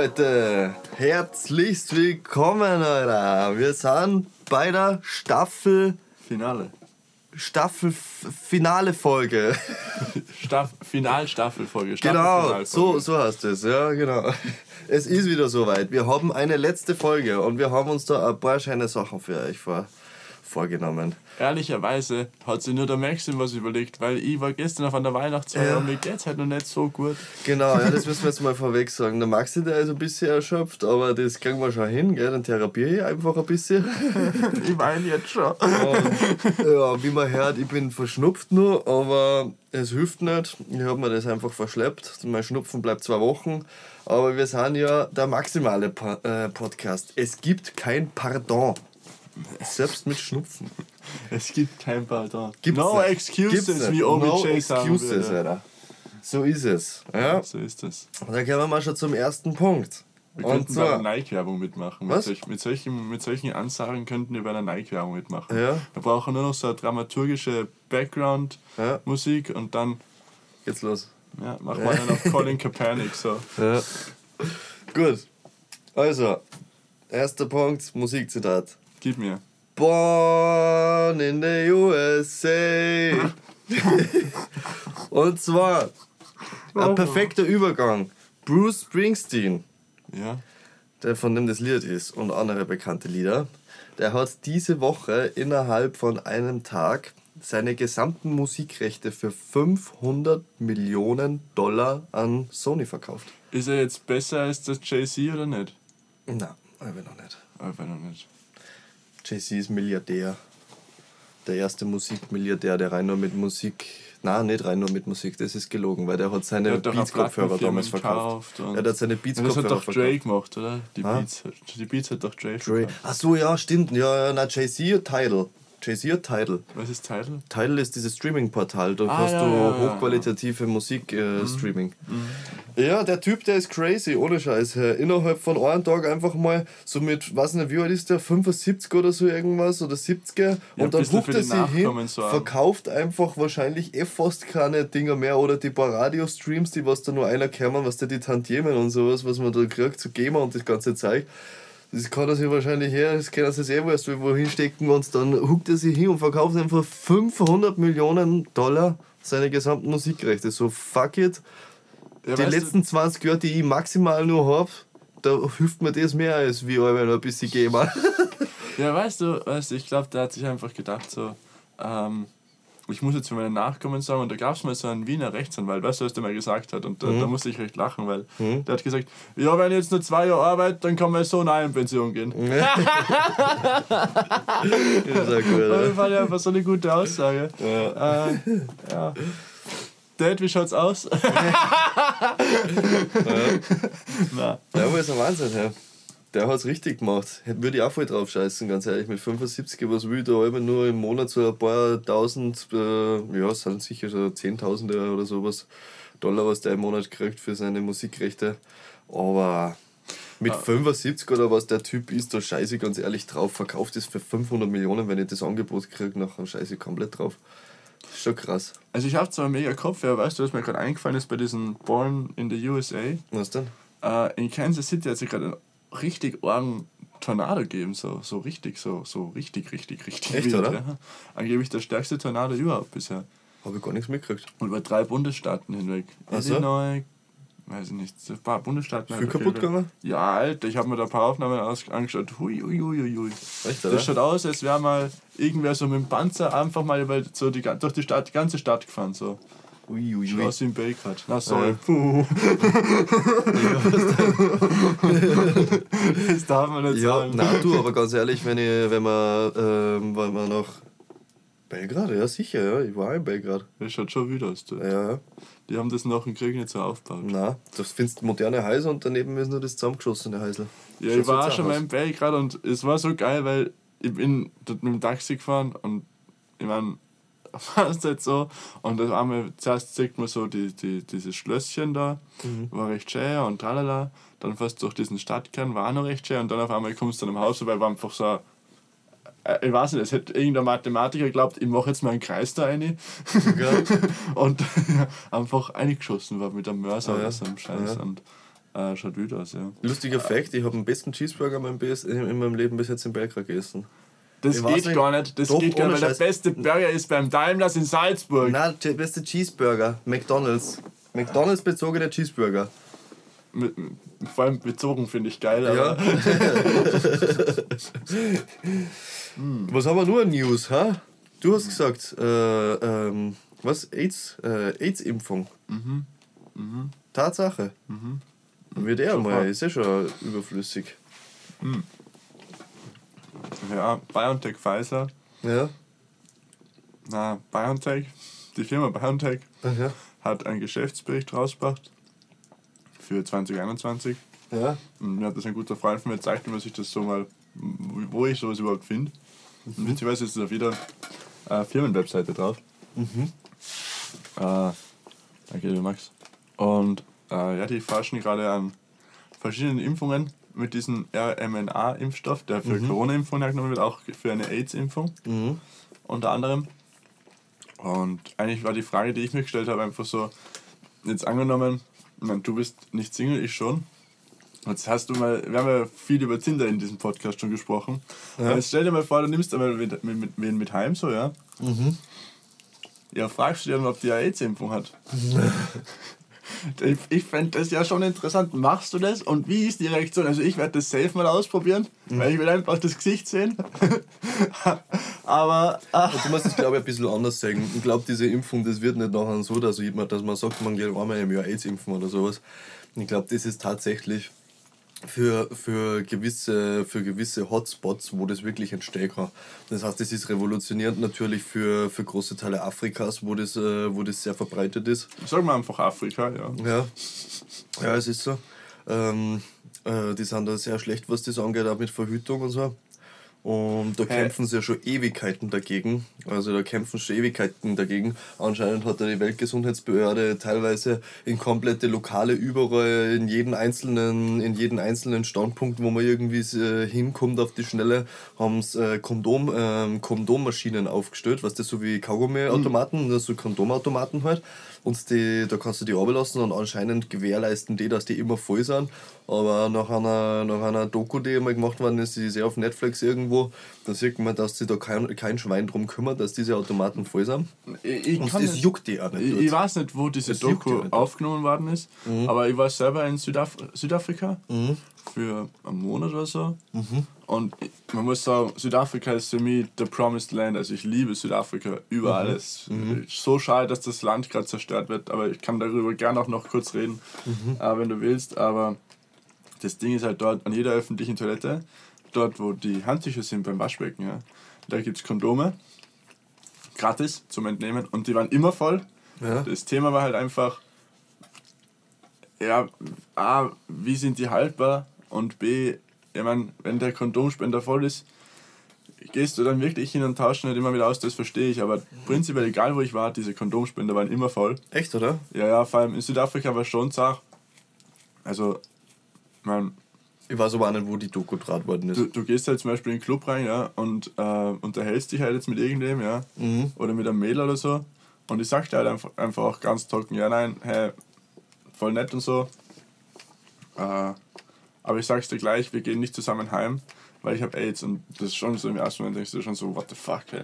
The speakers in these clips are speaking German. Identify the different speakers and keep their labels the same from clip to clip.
Speaker 1: Leute, herzlichst willkommen, Alter. Wir sind bei der Staffel
Speaker 2: Finale.
Speaker 1: Staffel Finale Folge.
Speaker 2: Staff Finalstaffelfolge.
Speaker 1: Genau, so, so heißt es, ja, genau. Es ist wieder soweit. Wir haben eine letzte Folge und wir haben uns da ein paar schöne Sachen für euch vor, vorgenommen.
Speaker 2: Ehrlicherweise hat sich nur der Maxim was überlegt, weil ich war gestern auf einer Weihnachtsfeier
Speaker 1: Ja.
Speaker 2: und mir geht's halt noch nicht so gut.
Speaker 1: Genau, ja, das müssen wir jetzt mal vorweg sagen. Der Maxi, der ist ein bisschen erschöpft, aber das kriegen wir schon hin, gell? Dann therapiere ich einfach ein bisschen.
Speaker 2: Ich weine jetzt schon.
Speaker 1: Und, ja, wie man hört, ich bin verschnupft nur, aber es hilft nicht. Ich habe mir das einfach verschleppt. Mein Schnupfen bleibt zwei Wochen. Aber wir sind ja der maximale äh, Podcast. Es gibt kein Pardon. Selbst mit Schnupfen.
Speaker 2: Es gibt kein Pardon.
Speaker 1: Gibt's
Speaker 2: no
Speaker 1: nicht.
Speaker 2: excuses,
Speaker 1: Gibt's
Speaker 2: wie OBJ
Speaker 1: no excuses. Alter. So ist es. Ja.
Speaker 2: So ist das.
Speaker 1: Und dann kommen wir mal schon zum ersten Punkt.
Speaker 2: Wir
Speaker 1: Und
Speaker 2: könnten bei einer Nike-Werbung mitmachen.
Speaker 1: Was?
Speaker 2: Mit, solch, mit, solchen, mit solchen Ansagen könnten wir bei einer Nike-Werbung mitmachen.
Speaker 1: Ja.
Speaker 2: Wir brauchen nur noch so eine dramaturgische Background-Musik
Speaker 1: Ja.
Speaker 2: und dann
Speaker 1: geht's los.
Speaker 2: ja, machen wir dann auf Colin Kaepernick. So.
Speaker 1: Ja. Gut. Also, erster Punkt, Musikzitat.
Speaker 2: Gib mir.
Speaker 1: Born in the USA. Und zwar ein perfekter Übergang. Bruce Springsteen,
Speaker 2: Ja.
Speaker 1: der von dem das Lied ist und andere bekannte Lieder, der hat diese Woche innerhalb von einem Tag seine gesamten Musikrechte für 500 Millionen Dollar an Sony verkauft.
Speaker 2: Ist er jetzt besser als das Jay-Z oder nicht?
Speaker 1: Na, aber noch nicht.
Speaker 2: Einfach noch nicht.
Speaker 1: Jay-Z ist Milliardär. Der erste Musikmilliardär, der rein nur mit Musik. Na, nicht rein nur mit Musik, das ist gelogen, weil der hat seine Beats-Kopfhörer damals verkauft. Er hat seine
Speaker 2: Und das hat
Speaker 1: Beats-Kopfhörer
Speaker 2: doch
Speaker 1: verkauft.
Speaker 2: Dre gemacht, oder? Die? Beats, die Beats hat doch Dre.
Speaker 1: Dre.
Speaker 2: verkauft.
Speaker 1: Ach so, ja, stimmt. Ja, ja, na, Jay-Z hat Tidal. Hat Tidal.
Speaker 2: Was ist Title?
Speaker 1: Tidal ist dieses Streaming-Portal, da
Speaker 2: Ah,
Speaker 1: hast
Speaker 2: ja,
Speaker 1: du
Speaker 2: ja, ja,
Speaker 1: hochqualitative Musik-Streaming. Ja, der Typ, der ist crazy, ohne Scheiß. Äh, Innerhalb von einem Tag einfach mal so mit, weiß nicht, wie alt ist der, 75 oder so irgendwas oder 70er
Speaker 2: Ja,
Speaker 1: und dann huckt er sich hin,
Speaker 2: sorgen.
Speaker 1: verkauft einfach wahrscheinlich eh fast keine Dinger mehr oder die paar Radiostreams, die was da nur einer kämen, was der die Tantiemen und sowas, was man da kriegt, zu GEMA und das ganze Zeug. Das kann er sich wahrscheinlich her, das kann er sich eh wurscht irgendwo hinstecken und dann huckt er sich hin und verkauft einfach 500 Millionen Dollar seine gesamten Musikrechte. So fuck it.
Speaker 2: Ja,
Speaker 1: die
Speaker 2: weißt
Speaker 1: letzten 20 Jahre, die ich maximal nur habe, da hilft mir das mehr als wie wenn ein bisschen GEMA.
Speaker 2: Ja, weißt du, weißt du, ich glaube, der hat sich einfach gedacht, so, ähm, ich muss jetzt für meine Nachkommen sagen, und da gab es mal so einen Wiener Rechtsanwalt, weißt du, was der mal gesagt hat, und da,
Speaker 1: Mhm.
Speaker 2: da musste ich recht lachen, weil der hat gesagt, ja, wenn ich jetzt nur zwei Jahre arbeite, dann kann mein Sohn auch in Pension gehen.
Speaker 1: ist ja gut,
Speaker 2: Das fand ich einfach so eine gute Aussage. Ja. Äh, ja. Dad, wie schaut's aus? Na,
Speaker 1: Ja, aber ist ein Wahnsinn, ja. Der hat es richtig gemacht. Würde ich auch voll drauf scheißen, ganz ehrlich. Mit 75, was will ich da immer nur im Monat so ein paar tausend, äh, ja, es sind sicher so Zehntausende oder sowas Dollar, was der im Monat kriegt für seine Musikrechte. Aber mit 75 oder was der Typ ist, da scheiße ich ganz ehrlich drauf. Verkauft es für 500 Millionen, wenn ich das Angebot kriege, nachher scheiße ich komplett drauf. Das ist schon krass.
Speaker 2: also ich habe zwar mega Kopfhörer, weißt du, was mir gerade eingefallen ist bei diesem Born in the USA?
Speaker 1: Was denn?
Speaker 2: Äh, in Kansas City hat sich gerade einen richtig argen Tornado gegeben, so, so richtig, so, so richtig, richtig, richtig.
Speaker 1: Echt, oder?
Speaker 2: Ja. Angeblich der stärkste Tornado überhaupt bisher.
Speaker 1: Habe ich gar nichts mitgekriegt.
Speaker 2: Und über drei Bundesstaaten hinweg.
Speaker 1: Ach so?
Speaker 2: Illinois, weiß ich nicht, ein paar Bundesstaaten.
Speaker 1: Viel kaputt gegangen?
Speaker 2: Ja, Alter, ich habe mir da ein paar Aufnahmen angeschaut. Hui, hui, hui, hui.
Speaker 1: Echt, oder?
Speaker 2: Das schaut aus, als wäre mal irgendwer so mit dem Panzer einfach mal über, so die, durch die, Stadt, die ganze Stadt gefahren. So.
Speaker 1: Ui, ui,
Speaker 2: Schaut
Speaker 1: ui.
Speaker 2: aus wie ein Belgrad. Na, sorry.
Speaker 1: Ja.
Speaker 2: Puh. das darf man nicht
Speaker 1: Ja,
Speaker 2: sagen.
Speaker 1: na du, aber ganz ehrlich, wenn, ich, wenn man, ähm, wenn man nach Belgrad, ja sicher, ja, ich war in Belgrad.
Speaker 2: Das schaut schon wieder aus. Du.
Speaker 1: Ja,
Speaker 2: Die haben das nach dem Krieg nicht so aufgebaut.
Speaker 1: na, das findest du moderne Häuser und daneben ist nur das zusammengeschossene Häusl.
Speaker 2: Ja, ich war auch schon mal in Belgrad und es war so geil, weil ich bin dort mit dem Taxi gefahren und ich meine, es halt so. Und auf einmal zuerst sieht man so die, die, dieses Schlösschen da,
Speaker 1: Mhm.
Speaker 2: war recht schön und tralala. Dann fährst du durch diesen Stadtkern, war auch noch recht schön und dann auf einmal kommst du dann am Haus vorbei, war einfach so. äh, Ich weiß nicht, es hätte irgendein Mathematiker geglaubt, ich mache jetzt mal einen Kreis da rein und einfach eingeschossen war mit einem Mörser
Speaker 1: Ah, ja.
Speaker 2: oder so einem Scheiß.
Speaker 1: Ja.
Speaker 2: Und Äh, schaut wild aus, ja.
Speaker 1: Lustiger Fact, ich habe den besten Cheeseburger in meinem, in meinem Leben bis jetzt in Belgrad gegessen.
Speaker 2: Das geht
Speaker 1: nicht.
Speaker 2: gar nicht. Das
Speaker 1: Doch,
Speaker 2: geht gar nicht, weil der beste Burger ist beim Daimlers in Salzburg.
Speaker 1: Nein, der beste Cheeseburger. McDonalds. McDonalds bezogene Cheeseburger.
Speaker 2: Mit, vor allem bezogen finde ich geil,
Speaker 1: Ja. Was haben wir nur an News, ha? Du hast gesagt, äh, ähm, was? AIDS? Äh, AIDS-Impfung. Tatsache. Wird er mal, ist ja schon überflüssig.
Speaker 2: Ja, BioNTech, Pfizer,
Speaker 1: Ja.
Speaker 2: na, BioNTech, die Firma BioNTech
Speaker 1: Ja.
Speaker 2: hat einen Geschäftsbericht rausgebracht für 2021.
Speaker 1: Ja.
Speaker 2: Und mir hat das ein guter Freund von mir gezeigt, wie man sich das so mal, wo ich sowas überhaupt finde. Und witzigerweise ist da wieder eine Firmenwebseite drauf. Äh, danke, Max. Und äh, ja, die forschen gerade an verschiedenen Impfungen mit diesem RMNA-Impfstoff, der für Corona-Impfungen hergenommen wird, auch für eine AIDS-Impfung
Speaker 1: Mhm.
Speaker 2: unter anderem. Und eigentlich war die Frage, die ich mir gestellt habe, einfach so, jetzt angenommen, meine, du bist nicht Single, ich schon. Jetzt hast du mal, wir haben ja viel über Tinder in diesem Podcast schon gesprochen.
Speaker 1: Ja.
Speaker 2: Jetzt stell dir mal vor, du nimmst einmal wen mit, mit, wen mit heim, so, ja. Ja, fragst du dir dann, ob die AIDS-Impfung hat. ich ich fände das ja schon interessant. Machst du das und wie ist die Reaktion? Also, ich werde das safe mal ausprobieren, weil ich will einfach das Gesicht sehen. Aber. ah,
Speaker 1: du musst es, glaube ich, ein bisschen anders sagen. Ich glaube, diese Impfung, das wird nicht nachher so, dass, jemand, dass man sagt, man geht einmal im Jahr AIDS impfen oder sowas. Ich glaube, das ist tatsächlich für, für, gewisse, für gewisse Hotspots, wo das wirklich entstehen kann. Das heißt, das ist revolutionierend natürlich für, für große Teile Afrikas, wo das, äh, wo das sehr verbreitet ist.
Speaker 2: Sagen wir einfach Afrika, ja.
Speaker 1: Ja, ja es ist so. Ähm, äh, die sind da sehr schlecht, was das angeht, auch mit Verhütung und so. Und da kämpfen sie ja schon Ewigkeiten dagegen. Also da kämpfen schon Ewigkeiten dagegen. Anscheinend hat die Weltgesundheitsbehörde teilweise in komplette Lokale überall, in jeden einzelnen, in jeden einzelnen Standpunkt, wo man irgendwie äh, hinkommt auf die Schnelle, haben sie äh, Kondom, ähm, Kondommaschinen aufgestellt, was das so wie Kaugummiautomaten, mhm. so Kondomautomaten halt. Und die, da kannst du die runterlassen und anscheinend gewährleisten die, dass die immer voll sind. Aber nach einer, nach einer Doku, die einmal gemacht worden ist, die ist ja auf Netflix irgendwo, da sieht man, dass sich da kein, kein Schwein drum kümmert, dass diese Automaten voll sind.
Speaker 2: Ich, ich,
Speaker 1: Und das
Speaker 2: nicht-
Speaker 1: juckt die auch nicht.
Speaker 2: ich, ich weiß nicht, wo diese
Speaker 1: Das
Speaker 2: Doku aufgenommen worden ist,
Speaker 1: Mhm.
Speaker 2: aber ich war selber in Südaf Südafrika für einen Monat oder so.
Speaker 1: Mhm.
Speaker 2: Und man muss sagen, Südafrika ist für mich the promised land. Also ich liebe Südafrika über
Speaker 1: Mhm.
Speaker 2: alles. So schade, dass das Land gerade zerstört wird, aber ich kann darüber gerne auch noch kurz reden,
Speaker 1: Mhm.
Speaker 2: äh, wenn du willst. Aber das Ding ist halt dort an jeder öffentlichen Toilette, dort wo die Handtücher sind beim Waschbecken, ja, da gibt es Kondome, gratis zum Entnehmen und die waren immer voll.
Speaker 1: Ja.
Speaker 2: Das Thema war halt einfach, ja, A, wie sind die haltbar und B, ich meine, wenn der Kondomspender voll ist, gehst du dann wirklich hin und tauschst nicht immer wieder aus, das verstehe ich, aber prinzipiell egal wo ich war, diese Kondomspender waren immer voll.
Speaker 1: Echt, oder?
Speaker 2: Ja, ja, vor allem in Südafrika war schon Sach. Also, man,
Speaker 1: Ich weiß aber auch nicht, wo die Doku draht worden ist.
Speaker 2: du, du gehst halt zum Beispiel in den Club rein, ja, und äh, unterhältst dich halt jetzt mit irgendwem, ja,
Speaker 1: Mhm.
Speaker 2: oder mit einem Mädel oder so. Und ich sag dir halt einfach, einfach auch ganz trocken, ja, nein, hey, voll nett und so. Äh, aber ich sag's dir gleich, wir gehen nicht zusammen heim, weil ich habe AIDS und das ist schon so im ersten Moment denkst du schon so, what the fuck, hey.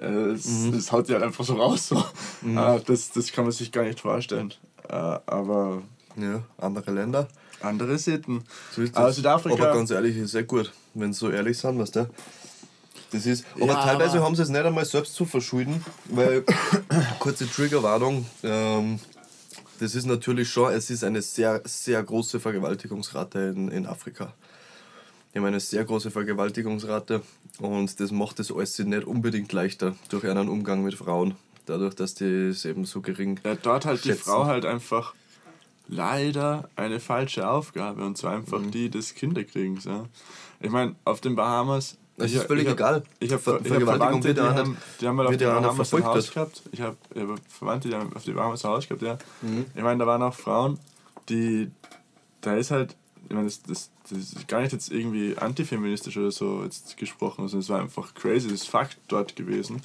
Speaker 2: Äh, es, es haut dir halt einfach so raus. So. Äh, das, das kann man sich gar nicht vorstellen. Äh, aber
Speaker 1: Ja, andere Länder.
Speaker 2: Andere Sitten.
Speaker 1: So ist
Speaker 2: Aber
Speaker 1: das.
Speaker 2: Südafrika.
Speaker 1: Aber ganz ehrlich, ist sehr gut, wenn sie so ehrlich sind, weißt du? Das ist, aber
Speaker 2: Ja,
Speaker 1: teilweise
Speaker 2: aber-
Speaker 1: haben sie es nicht einmal selbst zu verschulden, weil, kurze Triggerwarnung, ähm, das ist natürlich schon, es ist eine sehr, sehr große Vergewaltigungsrate in, in Afrika. Die haben eine sehr große Vergewaltigungsrate und das macht das alles nicht unbedingt leichter durch einen Umgang mit Frauen. Dadurch, dass die es eben so gering
Speaker 2: Ja, dort halt die
Speaker 1: schätzen.
Speaker 2: Frau halt einfach leider eine falsche Aufgabe und zwar einfach
Speaker 1: Mhm.
Speaker 2: die des Kinderkriegens. Ja. Ich meine, auf den Bahamas.
Speaker 1: Das
Speaker 2: ich,
Speaker 1: ist völlig
Speaker 2: ich hab,
Speaker 1: egal.
Speaker 2: Ich habe
Speaker 1: Ver-
Speaker 2: hab Verwandte, die haben, die haben mal auf den Bahamas ein Haus gehabt. Ich habe hab Verwandte, die haben auf den Bahamas ein Haus gehabt, ja.
Speaker 1: Mhm.
Speaker 2: Ich meine, da waren auch Frauen, die. Da ist halt. Ich meine, das, das, das ist gar nicht jetzt irgendwie antifeministisch oder so jetzt gesprochen, sondern es war einfach crazy, das ist Fakt dort gewesen.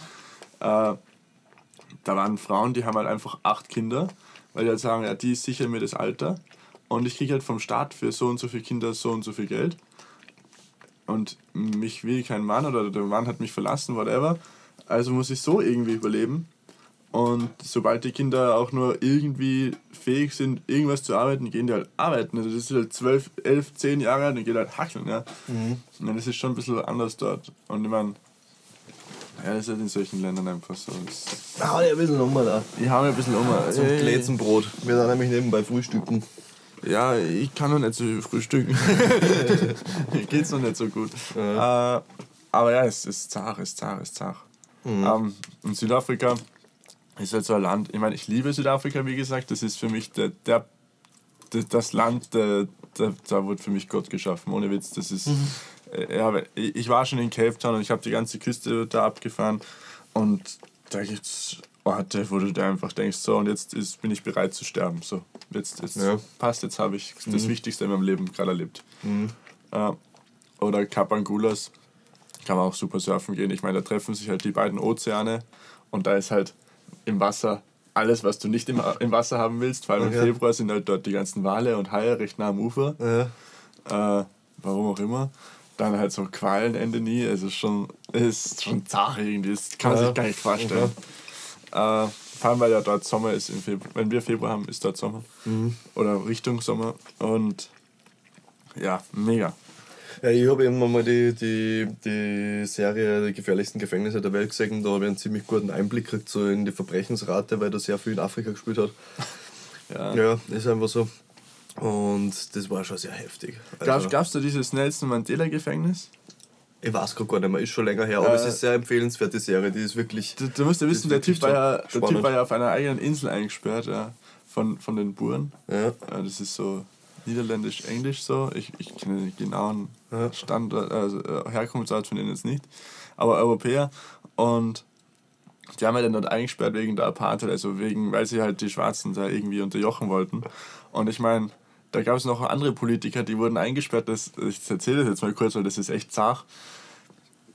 Speaker 2: Äh, da waren Frauen, die haben halt einfach acht Kinder, weil die halt sagen, ja, die ist sicher mir das Alter. und ich kriege halt vom Staat für so und so viele Kinder so und so viel Geld und mich will kein Mann oder der Mann hat mich verlassen, whatever. Also muss ich so irgendwie überleben. Und sobald die Kinder auch nur irgendwie fähig sind, irgendwas zu arbeiten, gehen die halt arbeiten. Also das ist halt 12, 11, 10 Jahre alt und geht halt hackeln. Ja. Mhm. Und das ist schon ein bisschen anders dort. Und ich meine, ja, das ist halt in solchen Ländern einfach so.
Speaker 1: Hau dir ein bisschen um, da.
Speaker 2: Ich hau mir ein bisschen um.
Speaker 1: Zum Glätzenbrot. Wir sind nämlich nebenbei frühstücken.
Speaker 2: Ja, ich kann noch nicht so viel frühstücken. Geht's noch nicht so gut. Ja. Äh, aber ja, es ist zart, es ist zart, es ist zart. Mhm. Ähm, in Südafrika ist halt so ein Land, ich meine, ich liebe Südafrika, wie gesagt, das ist für mich der, der, der das Land, der, der, da wurde für mich Gott geschaffen, ohne Witz. Das ist, mhm. Äh, ja, ich war schon in Cape Town und ich habe die ganze Küste da abgefahren und da gibt es Orte, wo du dir einfach denkst, so und jetzt ist, bin ich bereit zu sterben. So, jetzt, jetzt ja. passt, jetzt habe ich das mhm. Wichtigste in meinem Leben gerade erlebt. Mhm. Äh, oder Kapangulas, kann man auch super surfen gehen. Ich meine, da treffen sich halt die beiden Ozeane und da ist halt im Wasser alles, was du nicht im, im Wasser haben willst. Vor allem im Februar sind halt dort die ganzen Wale und Haie recht nah am Ufer. Ja. Äh, warum auch immer. Dann halt so Qualen Ende nie. Also schon, ist schon zart irgendwie. Das kann man ja. sich gar nicht vorstellen. Okay. Äh, vor allem, weil ja dort Sommer ist. Im Februar. Wenn wir Februar haben, ist dort Sommer. Mhm. Oder Richtung Sommer. Und ja, mega.
Speaker 1: Ja, ich habe eben mal die, die, die Serie Die gefährlichsten Gefängnisse der Welt gesehen. Da habe ich einen ziemlich guten Einblick gekriegt so in die Verbrechensrate, weil er sehr viel in Afrika gespielt hat. Ja, ja ist einfach so. Und das war schon sehr heftig.
Speaker 2: Also, Gab es da dieses Nelson Mandela-Gefängnis?
Speaker 1: Ich weiß gar nicht mehr, ist schon länger her, aber äh, es ist sehr empfehlenswert, die Serie, die ist wirklich.
Speaker 2: Du, du musst ja wissen, der typ, war ja, der typ war ja auf einer eigenen Insel eingesperrt, ja, von, von den Buren. Ja. ja das ist so Niederländisch, Englisch so. Ich, ich kenne den genauen Standort, also äh, Herkunftsort von denen jetzt nicht. Aber Europäer. Und die haben ja dann dort eingesperrt wegen der Apartheid, also wegen, weil sie halt die Schwarzen da irgendwie unterjochen wollten. Und ich meine, da gab es noch andere Politiker, die wurden eingesperrt. Das, ich erzähle das jetzt mal kurz, weil das ist echt zart.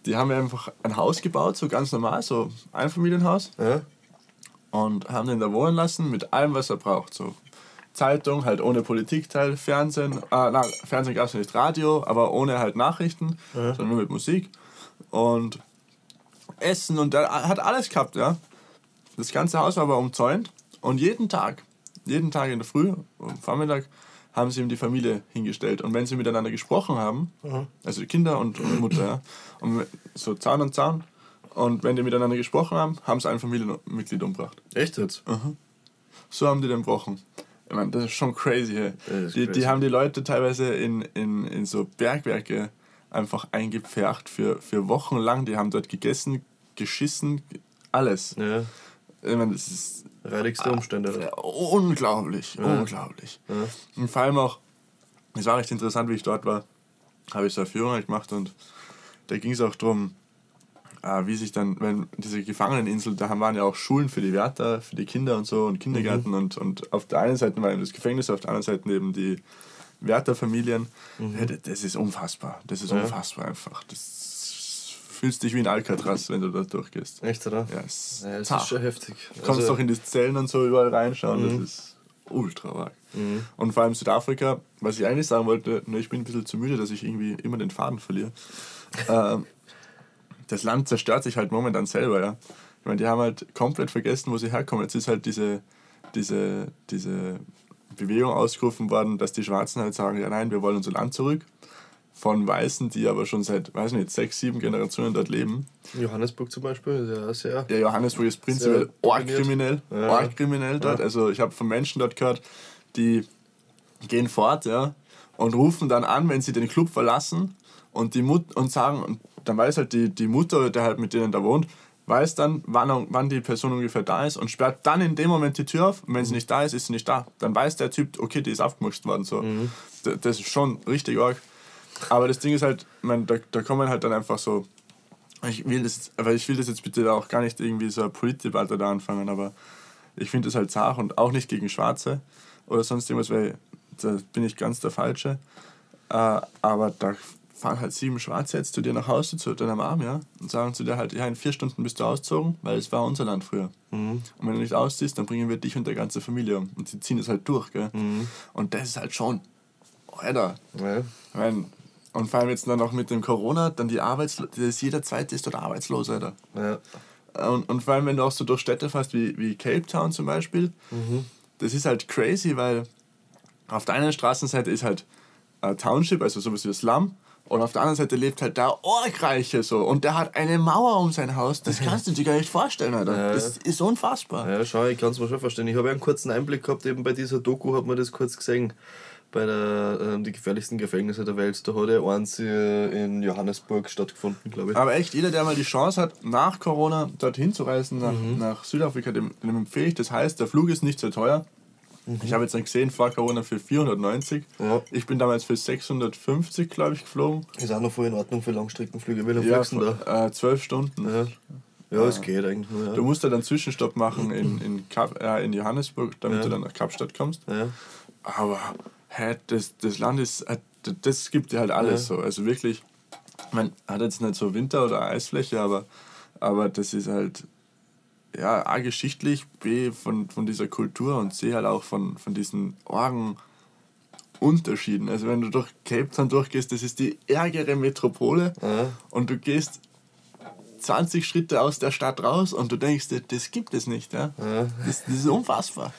Speaker 2: Die haben einfach ein Haus gebaut, so ganz normal, so ein Familienhaus. Ja. Und haben den da wohnen lassen mit allem, was er braucht. So Zeitung, halt ohne Politikteil, Fernsehen, äh, na, Fernsehen gab es nicht, Radio, aber ohne halt Nachrichten, ja. sondern nur mit Musik. Und Essen und er hat alles gehabt, ja. Das ganze Haus war aber umzäunt und jeden Tag, jeden Tag in der Früh, am Vormittag, haben sie ihm die Familie hingestellt. Und wenn sie miteinander gesprochen haben, mhm. also die Kinder und, und Mutter, ja, und so Zahn an Zahn, und wenn die miteinander gesprochen haben, haben sie ein Familienmitglied umgebracht.
Speaker 1: Echt jetzt?
Speaker 2: Mhm. So haben die den gebrochen. Ich meine, das ist schon crazy. Hey. Die, crazy. die haben die Leute teilweise in, in, in so Bergwerke einfach eingepfercht für, für Wochen lang. Die haben dort gegessen, geschissen, alles. Ja. Ich meine, das ist.
Speaker 1: Reidigste Umstände.
Speaker 2: Äh, unglaublich, ja. unglaublich. Ja. Und vor allem auch, es war recht interessant, wie ich dort war, habe ich so eine Führung halt gemacht und da ging es auch darum, äh, wie sich dann, wenn diese Gefangeneninsel, da waren ja auch Schulen für die Wärter, für die Kinder und so und Kindergärten mhm. und, und auf der einen Seite war eben das Gefängnis, auf der anderen Seite eben die Wärterfamilien. Mhm. Ja, das ist unfassbar. Das ist ja. unfassbar einfach. Das fühlst dich wie ein Alcatraz, wenn du da durchgehst.
Speaker 1: Echt, oder?
Speaker 2: Ja, es
Speaker 1: ja, das ist schon heftig.
Speaker 2: Du kommst also, doch in die Zellen und so überall reinschauen, mhm. das ist ultra arg. Mhm. Und vor allem Südafrika, was ich eigentlich sagen wollte, nur ich bin ein bisschen zu müde, dass ich irgendwie immer den Faden verliere. ähm, das Land zerstört sich halt momentan selber, ja. Ich meine, die haben halt komplett vergessen, wo sie herkommen. Jetzt ist halt diese, diese, diese Bewegung ausgerufen worden, dass die Schwarzen halt sagen, ja nein, wir wollen unser Land zurück. Von Weißen, die aber schon seit, weiß nicht, sechs, sieben Generationen dort leben.
Speaker 1: Johannesburg zum Beispiel ja sehr.
Speaker 2: Ja, Johannesburg ist prinzipiell orgkriminell. Ja. Orgkriminell dort. Ja. Also ich habe von Menschen dort gehört, die gehen fort, ja, und rufen dann an, wenn sie den Club verlassen und die Mut und sagen, dann weiß halt die, die Mutter, der halt mit denen da wohnt, weiß dann, wann, wann die Person ungefähr da ist und sperrt dann in dem Moment die Tür auf. Und wenn sie nicht da ist, ist sie nicht da. Dann weiß der Typ, okay, die ist aufgemuscht worden. So. Mhm. Das ist schon richtig arg. Aber das Ding ist halt, man, da, da kommen halt dann einfach so. Ich will das, aber ich will das jetzt bitte auch gar nicht irgendwie so ein Politdebatte da anfangen, aber ich finde das halt zart und auch nicht gegen Schwarze oder sonst irgendwas, weil da bin ich ganz der Falsche. Äh, aber da fahren halt sieben Schwarze jetzt zu dir nach Hause, zu deiner Mom, ja, und sagen zu dir halt, ja, in vier Stunden bist du ausgezogen, weil es war unser Land früher.
Speaker 1: Mhm.
Speaker 2: Und wenn du nicht ausziehst, dann bringen wir dich und deine ganze Familie um. Und sie ziehen das halt durch, gell.
Speaker 1: Mhm.
Speaker 2: Und das ist halt schon, Alter.
Speaker 1: Ja.
Speaker 2: Ich mein, und vor allem jetzt dann noch mit dem Corona, dann die Arbeitslosen, jeder Zweite ist dort arbeitslos, Alter.
Speaker 1: Ja.
Speaker 2: Und, und vor allem, wenn du auch so durch Städte fährst, wie, wie Cape Town zum Beispiel, das ist halt crazy, weil auf der einen Straßenseite ist halt ein Township, also sowas wie ein Slum, und auf der anderen Seite lebt halt der Orgreiche so. Und der hat eine Mauer um sein Haus. Das kannst du dir gar nicht vorstellen, Alter.
Speaker 1: Ja.
Speaker 2: Das ist unfassbar.
Speaker 1: Ja, schau, ich kann es mir schon verstehen. Ich habe ja einen kurzen Einblick gehabt, eben bei dieser Doku hat man das kurz gesehen. Bei der ähm, die gefährlichsten Gefängnisse der Welt. Da hat ja eins äh, in Johannesburg stattgefunden, glaube ich.
Speaker 2: Aber echt, jeder, der mal die Chance hat, nach Corona dorthin zu reisen, nach,
Speaker 1: Mhm.
Speaker 2: nach Südafrika, dem, dem empfehle ich. Das heißt, der Flug ist nicht so teuer. Ich habe jetzt gesehen, vor Corona für 490.
Speaker 1: Mhm. Ja.
Speaker 2: Ich bin damals für 650, glaube ich, geflogen.
Speaker 1: Ist auch noch voll in Ordnung für Langstreckenflüge. Wie lange
Speaker 2: Ja,
Speaker 1: fliegst du da?
Speaker 2: äh, zwölf Stunden.
Speaker 1: Ja, ja es geht eigentlich nur. Ja.
Speaker 2: Du musst ja dann Zwischenstopp machen in, in, Kap, äh, in Johannesburg, damit
Speaker 1: Ja.
Speaker 2: du dann nach Kapstadt kommst.
Speaker 1: Ja.
Speaker 2: Aber das, das Land ist, äh, das gibt dir halt alles
Speaker 1: Ja.
Speaker 2: so. Also wirklich, man hat jetzt nicht so Winter- oder Eisfläche, aber, aber das ist halt ja, A, geschichtlich, B, von, von dieser Kultur und C, halt auch von, von diesen Orgen. Unterschieden. Also wenn du durch Cape Town durchgehst, das ist die ärgere Metropole
Speaker 1: Ja.
Speaker 2: und du gehst 20 Schritte aus der Stadt raus und du denkst dir, das gibt es nicht. Ja?
Speaker 1: Ja.
Speaker 2: Das, das ist unfassbar.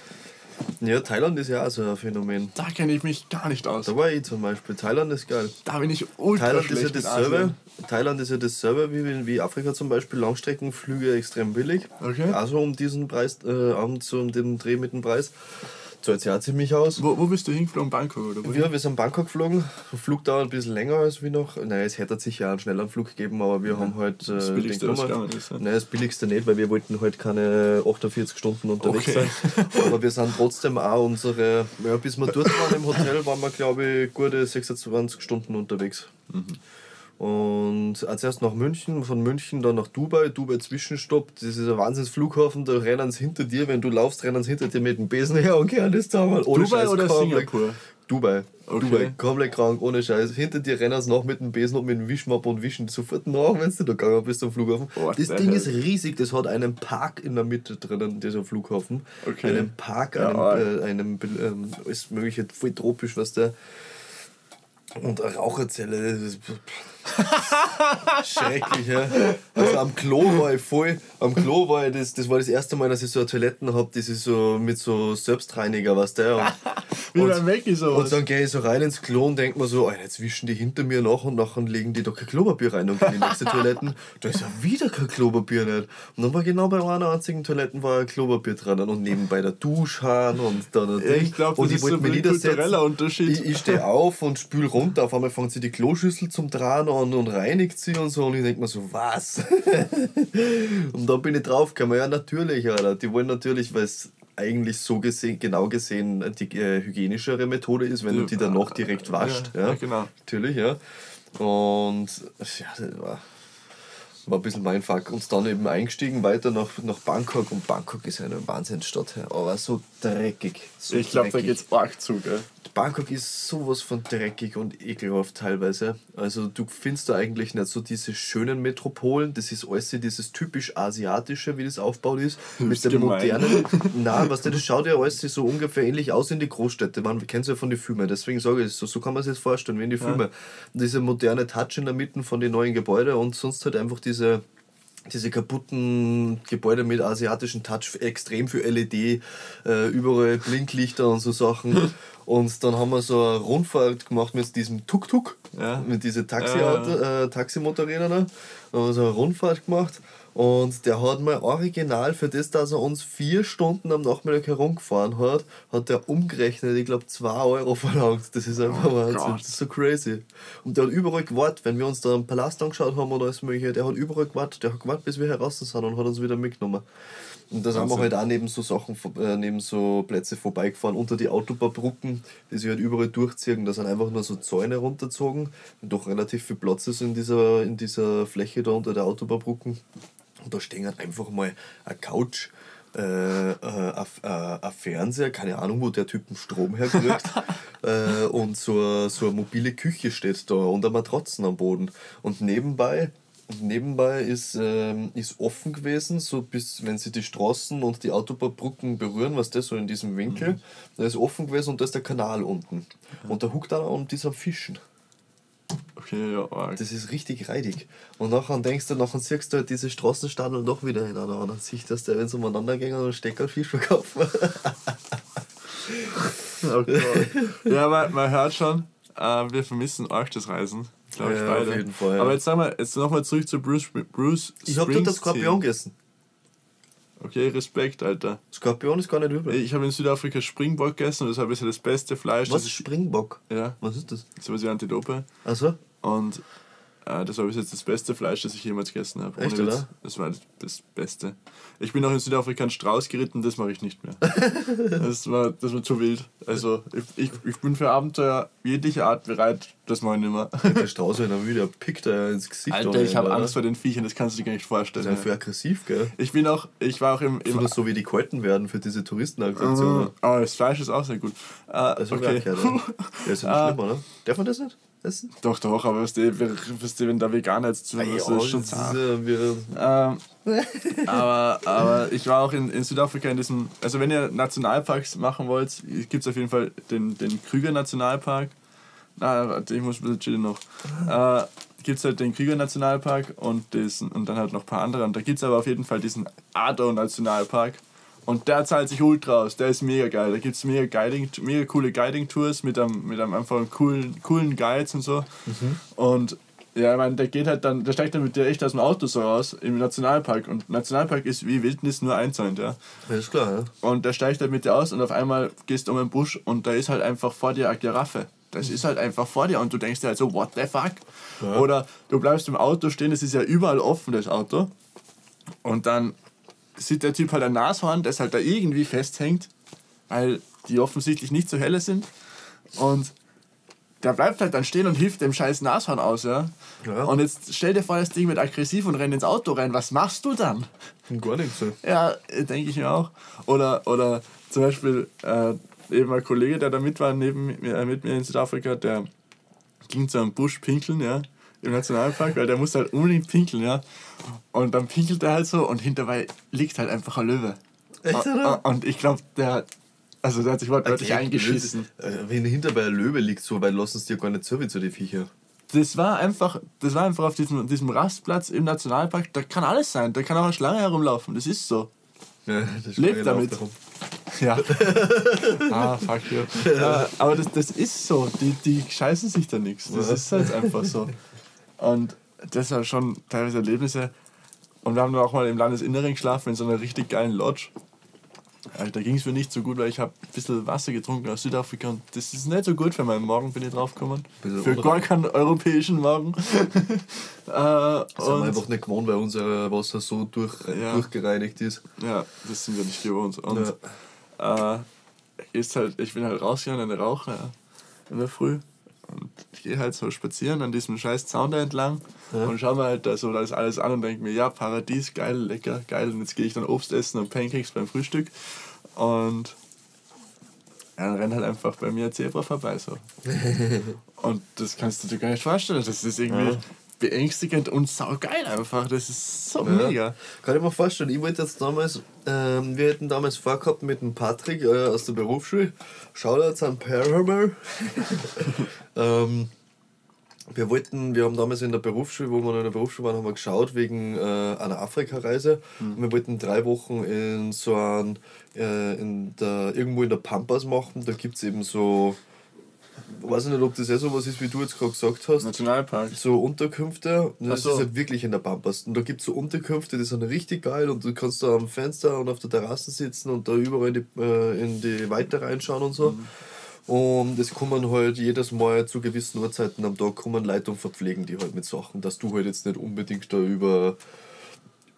Speaker 1: Ja, Thailand ist ja auch so ein Phänomen.
Speaker 2: Da kenne ich mich gar nicht aus.
Speaker 1: Da war ich zum Beispiel. Thailand ist geil.
Speaker 2: Da bin ich ultra
Speaker 1: Thailand ist ja
Speaker 2: schlecht
Speaker 1: dasselbe. Thailand ist ja dasselbe wie, wie Afrika zum Beispiel. Langstreckenflüge extrem billig.
Speaker 2: Okay.
Speaker 1: Also um diesen Preis, äh, um um den Dreh mit dem Preis. Zahlt sich auch ziemlich aus.
Speaker 2: Wo, wo bist du hingeflogen? Bangkok oder wo?
Speaker 1: Wir, wir sind Bangkok geflogen. Der Flug dauert ein bisschen länger als wir noch. Nein, es hätte sicher einen schnelleren Flug gegeben, aber wir haben halt. Äh,
Speaker 2: Das Billigste,
Speaker 1: den
Speaker 2: gegangen ist, ja.
Speaker 1: Nein, das Billigste nicht, weil wir wollten halt keine 48 Stunden unterwegs
Speaker 2: Okay.
Speaker 1: sein. Aber wir sind trotzdem auch unsere. Ja, bis wir dort waren im Hotel, waren wir, glaube ich, gute 26 Stunden unterwegs. Und als erst nach München, von München dann nach Dubai, Dubai Zwischenstopp, das ist ein Wahnsinnsflughafen, da rennen sie hinter dir, wenn du laufst, rennen sie hinter dir mit dem Besen her und kehren das zusammen. Ohne
Speaker 2: Dubai
Speaker 1: Scheiß,
Speaker 2: oder
Speaker 1: komplett-
Speaker 2: Singapur?
Speaker 1: Dubai.
Speaker 2: Okay.
Speaker 1: Dubai, komplett krank, ohne Scheiß. Hinter dir rennen sie nach mit dem Besen und mit dem Wischmopp und wischen sofort nach, wenn du da gegangen bist am Flughafen.
Speaker 2: What
Speaker 1: das Ding
Speaker 2: hell?
Speaker 1: ist riesig, das hat einen Park in der Mitte drinnen, dieser Flughafen.
Speaker 2: Okay.
Speaker 1: Einen Park,
Speaker 2: Ja,
Speaker 1: einen,
Speaker 2: arg.
Speaker 1: äh, einem, ähm, alles mögliche, voll tropisch, was der. Und eine Raucherzelle, das ist schrecklich, ja. Also am Klo war ich voll, am Klo war ich, das, das war das erste Mal, dass ich so eine Toiletten hab, das ist so mit so Selbstreiniger, weißt du, und,
Speaker 2: Wie
Speaker 1: und-
Speaker 2: beim
Speaker 1: und
Speaker 2: sowas.
Speaker 1: dann gehe ich so rein ins Klo und denke mir so, Alter, jetzt wischen die hinter mir nach und nachher legen die doch kein Klopapier rein und gehen in die nächste Toiletten. Da ist ja wieder kein Klopapier nicht. Und dann war genau bei einer einzigen Toiletten war ein Klopapier dran und nebenbei der Duschhahn und dann
Speaker 2: Ja, ich
Speaker 1: Ding.
Speaker 2: glaub,
Speaker 1: Und
Speaker 2: das
Speaker 1: ich
Speaker 2: ist so ein kultureller Unterschied.
Speaker 1: Ich, ich stehe auf und spül runter. Auf einmal fängt sie die Kloschüssel zum Dran an und reinigt sie und so. Und ich denke mir so, was? und dann bin ich draufgekommen, ja, natürlich, Alter. Die wollen natürlich, weil es eigentlich so gesehen, genau gesehen die äh, hygienischere Methode ist, wenn du die dann noch direkt wascht.
Speaker 2: Ja,
Speaker 1: Ja,
Speaker 2: ja, genau.
Speaker 1: Natürlich, ja. Und ja, das war, war ein bisschen mein Fuck. Und dann eben eingestiegen weiter nach, nach Bangkok. Und Bangkok ist eine Wahnsinnsstadt, ja. aber so dreckig. So
Speaker 2: ich glaube, da geht's arg zu, gell?
Speaker 1: Bangkok ist sowas von dreckig und ekelhaft teilweise. Also du findest da eigentlich nicht so diese schönen Metropolen. Das ist alles dieses typisch asiatische, wie das aufgebaut ist. Mit dem
Speaker 2: gemein.
Speaker 1: modernen. Nein, was das schaut ja alles so ungefähr ähnlich aus in die Großstädte. Man kennt es ja von den Filmen. Deswegen sage ich, so, so kann man sich das vorstellen, wie in die Filme. Dieser moderne Touch in der Mitte von den neuen Gebäuden und sonst halt einfach diese diese kaputten Gebäude mit asiatischen Touch, extrem für LED, äh, überall Blinklichter und so Sachen. Und dann haben wir so eine Rundfahrt gemacht mit diesem Tuk-Tuk,
Speaker 2: Ja.
Speaker 1: mit diesen Taxi äh, Taximotorrädern. Da haben wir so eine Rundfahrt gemacht. Und der hat mal original für das, dass er uns vier Stunden am Nachmittag herumgefahren hat, hat der umgerechnet, ich glaube, 2 Euro verlangt. Das ist einfach
Speaker 2: Oh
Speaker 1: Wahnsinn.
Speaker 2: Gott.
Speaker 1: Das ist so crazy. Und der hat überall gewartet, wenn wir uns da einen Palast angeschaut haben oder alles mögliche, der hat überall gewartet, der hat gewartet, bis wir heraus sind und hat uns wieder mitgenommen. Und da sind wir halt auch neben so Sachen, äh, neben so Plätze vorbeigefahren, unter die Autobahnbrücken, die sich halt überall durchziehen. Da sind einfach nur so Zäune runtergezogen, und doch relativ viel Platz ist in dieser, in dieser Fläche da unter der Autobahnbrücken. Und da stehen halt einfach mal eine Couch äh, äh, ein äh, ein Fernseher, keine Ahnung, wo der Typen Strom herkriegt. äh, und so, eine- so eine mobile Küche steht da und eine Matratzen am Boden. Und nebenbei, und nebenbei ist, ähm, ist offen gewesen, so bis wenn sie die Straßen und die Autobahnbrücken berühren, was das so in diesem Winkel, da ist offen gewesen und da ist der Kanal unten. Und da huckt und ist am Fischen.
Speaker 2: Okay, ja, arg.
Speaker 1: Das ist richtig reidig. Und nachher denkst du, nachher siehst du halt diese Straßenstadel doch wieder in einer anderen Sicht, dass der, wenn sie umeinander gehen und Steckerfisch verkaufen.
Speaker 2: Oh ja, man, man hört schon, äh, wir vermissen arg das Reisen. Glaube ich
Speaker 1: Ja,
Speaker 2: beide.
Speaker 1: auf jeden Fall, ja.
Speaker 2: Aber jetzt sagen wir, jetzt nochmal zurück zu Bruce, Bruce
Speaker 1: Ich hab dort das. Skorpion gegessen.
Speaker 2: Okay, Respekt, Alter.
Speaker 1: Skorpion ist gar nicht übel.
Speaker 2: Ich habe in Südafrika Springbock gegessen und das ist bisschen das beste Fleisch.
Speaker 1: Was?
Speaker 2: Das ist,
Speaker 1: Springbock?
Speaker 2: ja,
Speaker 1: Was ist das?
Speaker 2: sowas wie Antilope.
Speaker 1: Achso?
Speaker 2: Und äh, das war bis jetzt das beste Fleisch, das ich jemals gegessen habe.
Speaker 1: Echt,
Speaker 2: Witz.
Speaker 1: oder?
Speaker 2: Das war das, das Beste. Ich bin auch in Südafrika einen Strauß geritten, das mache ich nicht mehr. das, war, das war zu wild. Also ich, ich, ich bin für Abenteuer jeglicher Art bereit, das mache ich nicht mehr.
Speaker 1: Der Strauß in der Mühe, der pickt da ins Gesicht.
Speaker 2: Alter, ich habe? Angst vor den Viechern, das kannst du dir gar nicht
Speaker 1: Das
Speaker 2: vorstellen.
Speaker 1: ist ja für aggressiv, gell?
Speaker 2: Ich bin auch, ich war auch im,
Speaker 1: So,
Speaker 2: im
Speaker 1: dass so wie die Kalten werden für diese Touristenattraktionen.
Speaker 2: Oh, das Fleisch ist auch sehr gut. Äh,
Speaker 1: Das ist
Speaker 2: okay.
Speaker 1: gehört, ja. Der ist ja
Speaker 2: Ah.
Speaker 1: nicht schlimm, oder? Darf man das nicht essen?
Speaker 2: Doch, doch, aber was die, was die, wenn da Veganer jetzt zu
Speaker 1: ja,
Speaker 2: ist schon
Speaker 1: das
Speaker 2: zart.
Speaker 1: ist, äh,
Speaker 2: Ähm, aber, aber ich war auch in, in Südafrika in diesem, also wenn ihr Nationalparks machen wollt, gibt es auf jeden Fall den, den Krüger Nationalpark. Na, warte, ich muss ein bisschen chillen noch. Äh, gibt es halt den Krüger Nationalpark und, diesen, und dann halt noch ein paar andere. Und da gibt es aber auf jeden Fall diesen Ado Nationalpark. Und der zahlt sich ultra aus, der ist mega geil. Da gibt es mega, Guiding, mega coole Guiding-Tours mit einem, mit einem einfach coolen, coolen Guides und so. Und ja, ich meine, der geht halt dann, der steigt dann mit dir echt aus dem Auto so raus im Nationalpark. Und Nationalpark ist wie Wildnis nur einzäunt, ja.
Speaker 1: das ist klar, ja.
Speaker 2: Und der steigt halt mit dir aus und auf einmal gehst du um den Busch und da ist halt einfach vor dir eine Giraffe. Das ist halt einfach vor dir und du denkst dir halt so, what the fuck? Oder du bleibst im Auto stehen, es ist ja überall offen, das Auto. Und dann sieht der Typ halt ein Nashorn, das halt da irgendwie festhängt, weil die offensichtlich nicht so helle sind. Und der bleibt halt dann stehen und hilft dem scheiß Nashorn aus, ja.
Speaker 1: Ja.
Speaker 2: Und jetzt stell dir vor, das Ding wird aggressiv und rennt ins Auto rein. Was machst du dann?
Speaker 1: Gar nichts. So.
Speaker 2: Ja, denke ich mir auch. Oder, oder zum Beispiel äh, eben ein Kollege, der da mit war, neben mir, äh, mit mir in Südafrika, der ging zu einem Busch pinkeln, ja, im Nationalpark, weil der musste halt unbedingt pinkeln, ja. Und dann pinkelt er halt so und hinterbei liegt halt einfach ein Löwe.
Speaker 1: Echt,
Speaker 2: Und-
Speaker 1: oder?
Speaker 2: Und ich glaube, der, also der hat sich wortwörtlich eingeschissen.
Speaker 1: Äh, Wenn hinter bei einem Löwe liegt, so weit lassen es dir gar nicht so wie zu die Viecher.
Speaker 2: Das war einfach, das war einfach auf diesem, diesem Rastplatz im Nationalpark, da kann alles sein, da kann auch eine Schlange herumlaufen, das ist so.
Speaker 1: Ja, das
Speaker 2: Lebt damit.
Speaker 1: darum.
Speaker 2: Ja. ah, fuck you. Äh, aber das, das ist so. Die, die scheißen sich da nichts. Das ist halt einfach so. Und das war schon teilweise Erlebnisse. Und wir haben dann auch mal im Landesinneren geschlafen, in so einer richtig geilen Lodge. Äh, Da ging es mir nicht so gut, weil ich habe ein bisschen Wasser getrunken aus Südafrika und das ist nicht so gut für meinen Morgen, bin ich draufgekommen.
Speaker 1: Bisschen
Speaker 2: Für gar keinen europäischen Morgen. äh,
Speaker 1: Das sind wir
Speaker 2: und,
Speaker 1: einfach nicht gewohnt, weil unser Wasser so durch,
Speaker 2: Ja.
Speaker 1: durchgereinigt ist.
Speaker 2: Ja, das sind wir nicht gewohnt. Und äh, ist halt, ich bin halt rausgegangen, eine Raucher ja, in der Früh. Und ich gehe halt so spazieren an diesem scheiß Zaun da entlang und schaue mir halt da so das alles an und denke mir, ja, Paradies, geil, lecker, geil. Und jetzt gehe ich dann Obst essen und Pancakes beim Frühstück. Und ja, dann rennt halt einfach bei mir ein Zebra vorbei so. und das kannst du dir gar nicht vorstellen. Das ist irgendwie beängstigend und saugeil einfach. Das ist so mega.
Speaker 1: Kann ich mir vorstellen, ich wollte jetzt damals, ähm, wir hätten damals vorgehabt mit dem Patrick äh, aus der Berufsschule, Shoutouts an Paramount. ähm, wir wollten, wir haben damals in der Berufsschule, wo wir noch in der Berufsschule waren, haben wir geschaut wegen äh, einer Afrika-Reise. Und wir wollten drei Wochen in so ein, äh, in der, irgendwo in der Pampas machen. Da gibt es eben so, weiß ich nicht, ob das eh so was ist, wie du jetzt gerade gesagt hast
Speaker 2: Nationalpark.
Speaker 1: so Unterkünfte. Das
Speaker 2: so.
Speaker 1: ist halt wirklich in der Pampas. Und da gibt es so Unterkünfte, die sind richtig geil und du kannst da am Fenster und auf der Terrasse sitzen und da überall in die, äh, in die Weite reinschauen und so.
Speaker 2: Mhm.
Speaker 1: Und es kommen halt jedes Mal zu gewissen Uhrzeiten am Tag kommen Leute und verpflegen die halt mit Sachen, dass du halt jetzt nicht unbedingt da über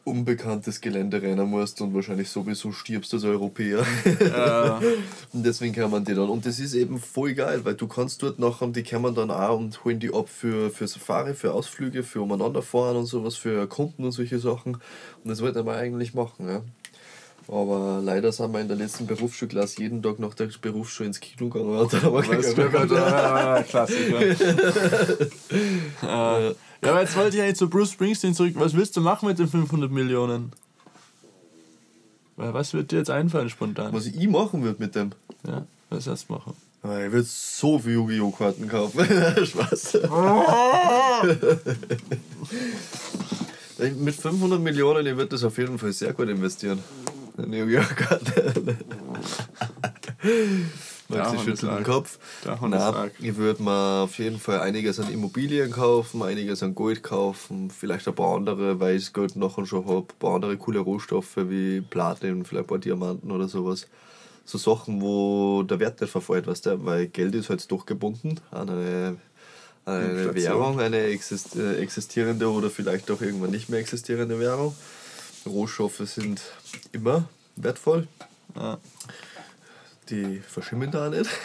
Speaker 1: unbekanntes Gelände rennen musst und wahrscheinlich sowieso stirbst als Europäer.
Speaker 2: Ja.
Speaker 1: Und deswegen kann man die dann. Und das ist eben voll geil, weil du kannst dort nachher, die kann man dann auch und holen die ab für, für Safari, für Ausflüge, für umeinander fahren und sowas, für Kunden und solche Sachen. Und das wollte man eigentlich machen, ja. Aber leider sind wir in der letzten Berufsschulklasse jeden Tag nach der Berufsschule ins Kino gegangen. Und dann haben wir keinen
Speaker 2: ja, Klassiker. äh, ja, aber jetzt wollte ich eigentlich zu Bruce Springsteen zurück. Was willst du machen mit den 500 Millionen? Weil Was wird dir jetzt einfallen spontan?
Speaker 1: Was ich machen würde mit dem.
Speaker 2: Ja, was erst machen?
Speaker 1: Aber Ich würde so viel Yu-Gi-Oh! Karten kaufen. Spaß. mit 500 Millionen, ich würde das auf jeden Fall sehr gut investieren. Karten.
Speaker 2: Ja,
Speaker 1: Maxi
Speaker 2: Mann,
Speaker 1: schüttelt
Speaker 2: das
Speaker 1: den. Kopf.
Speaker 2: Arg.
Speaker 1: ich würde mir auf jeden Fall einiges an Immobilien kaufen, einiges an Gold kaufen, vielleicht ein paar andere, weil ich das Geld nachher schon habe, ein paar andere coole Rohstoffe wie Platin, vielleicht ein paar Diamanten oder sowas. So Sachen, wo der Wert nicht verfällt, weißt du, weil Geld ist halt doch gebunden an eine, an eine. Währung, eine äh, existierende oder vielleicht auch irgendwann nicht mehr existierende Währung. Rohstoffe sind immer wertvoll,
Speaker 2: Ja.
Speaker 1: die verschimmeln da nicht.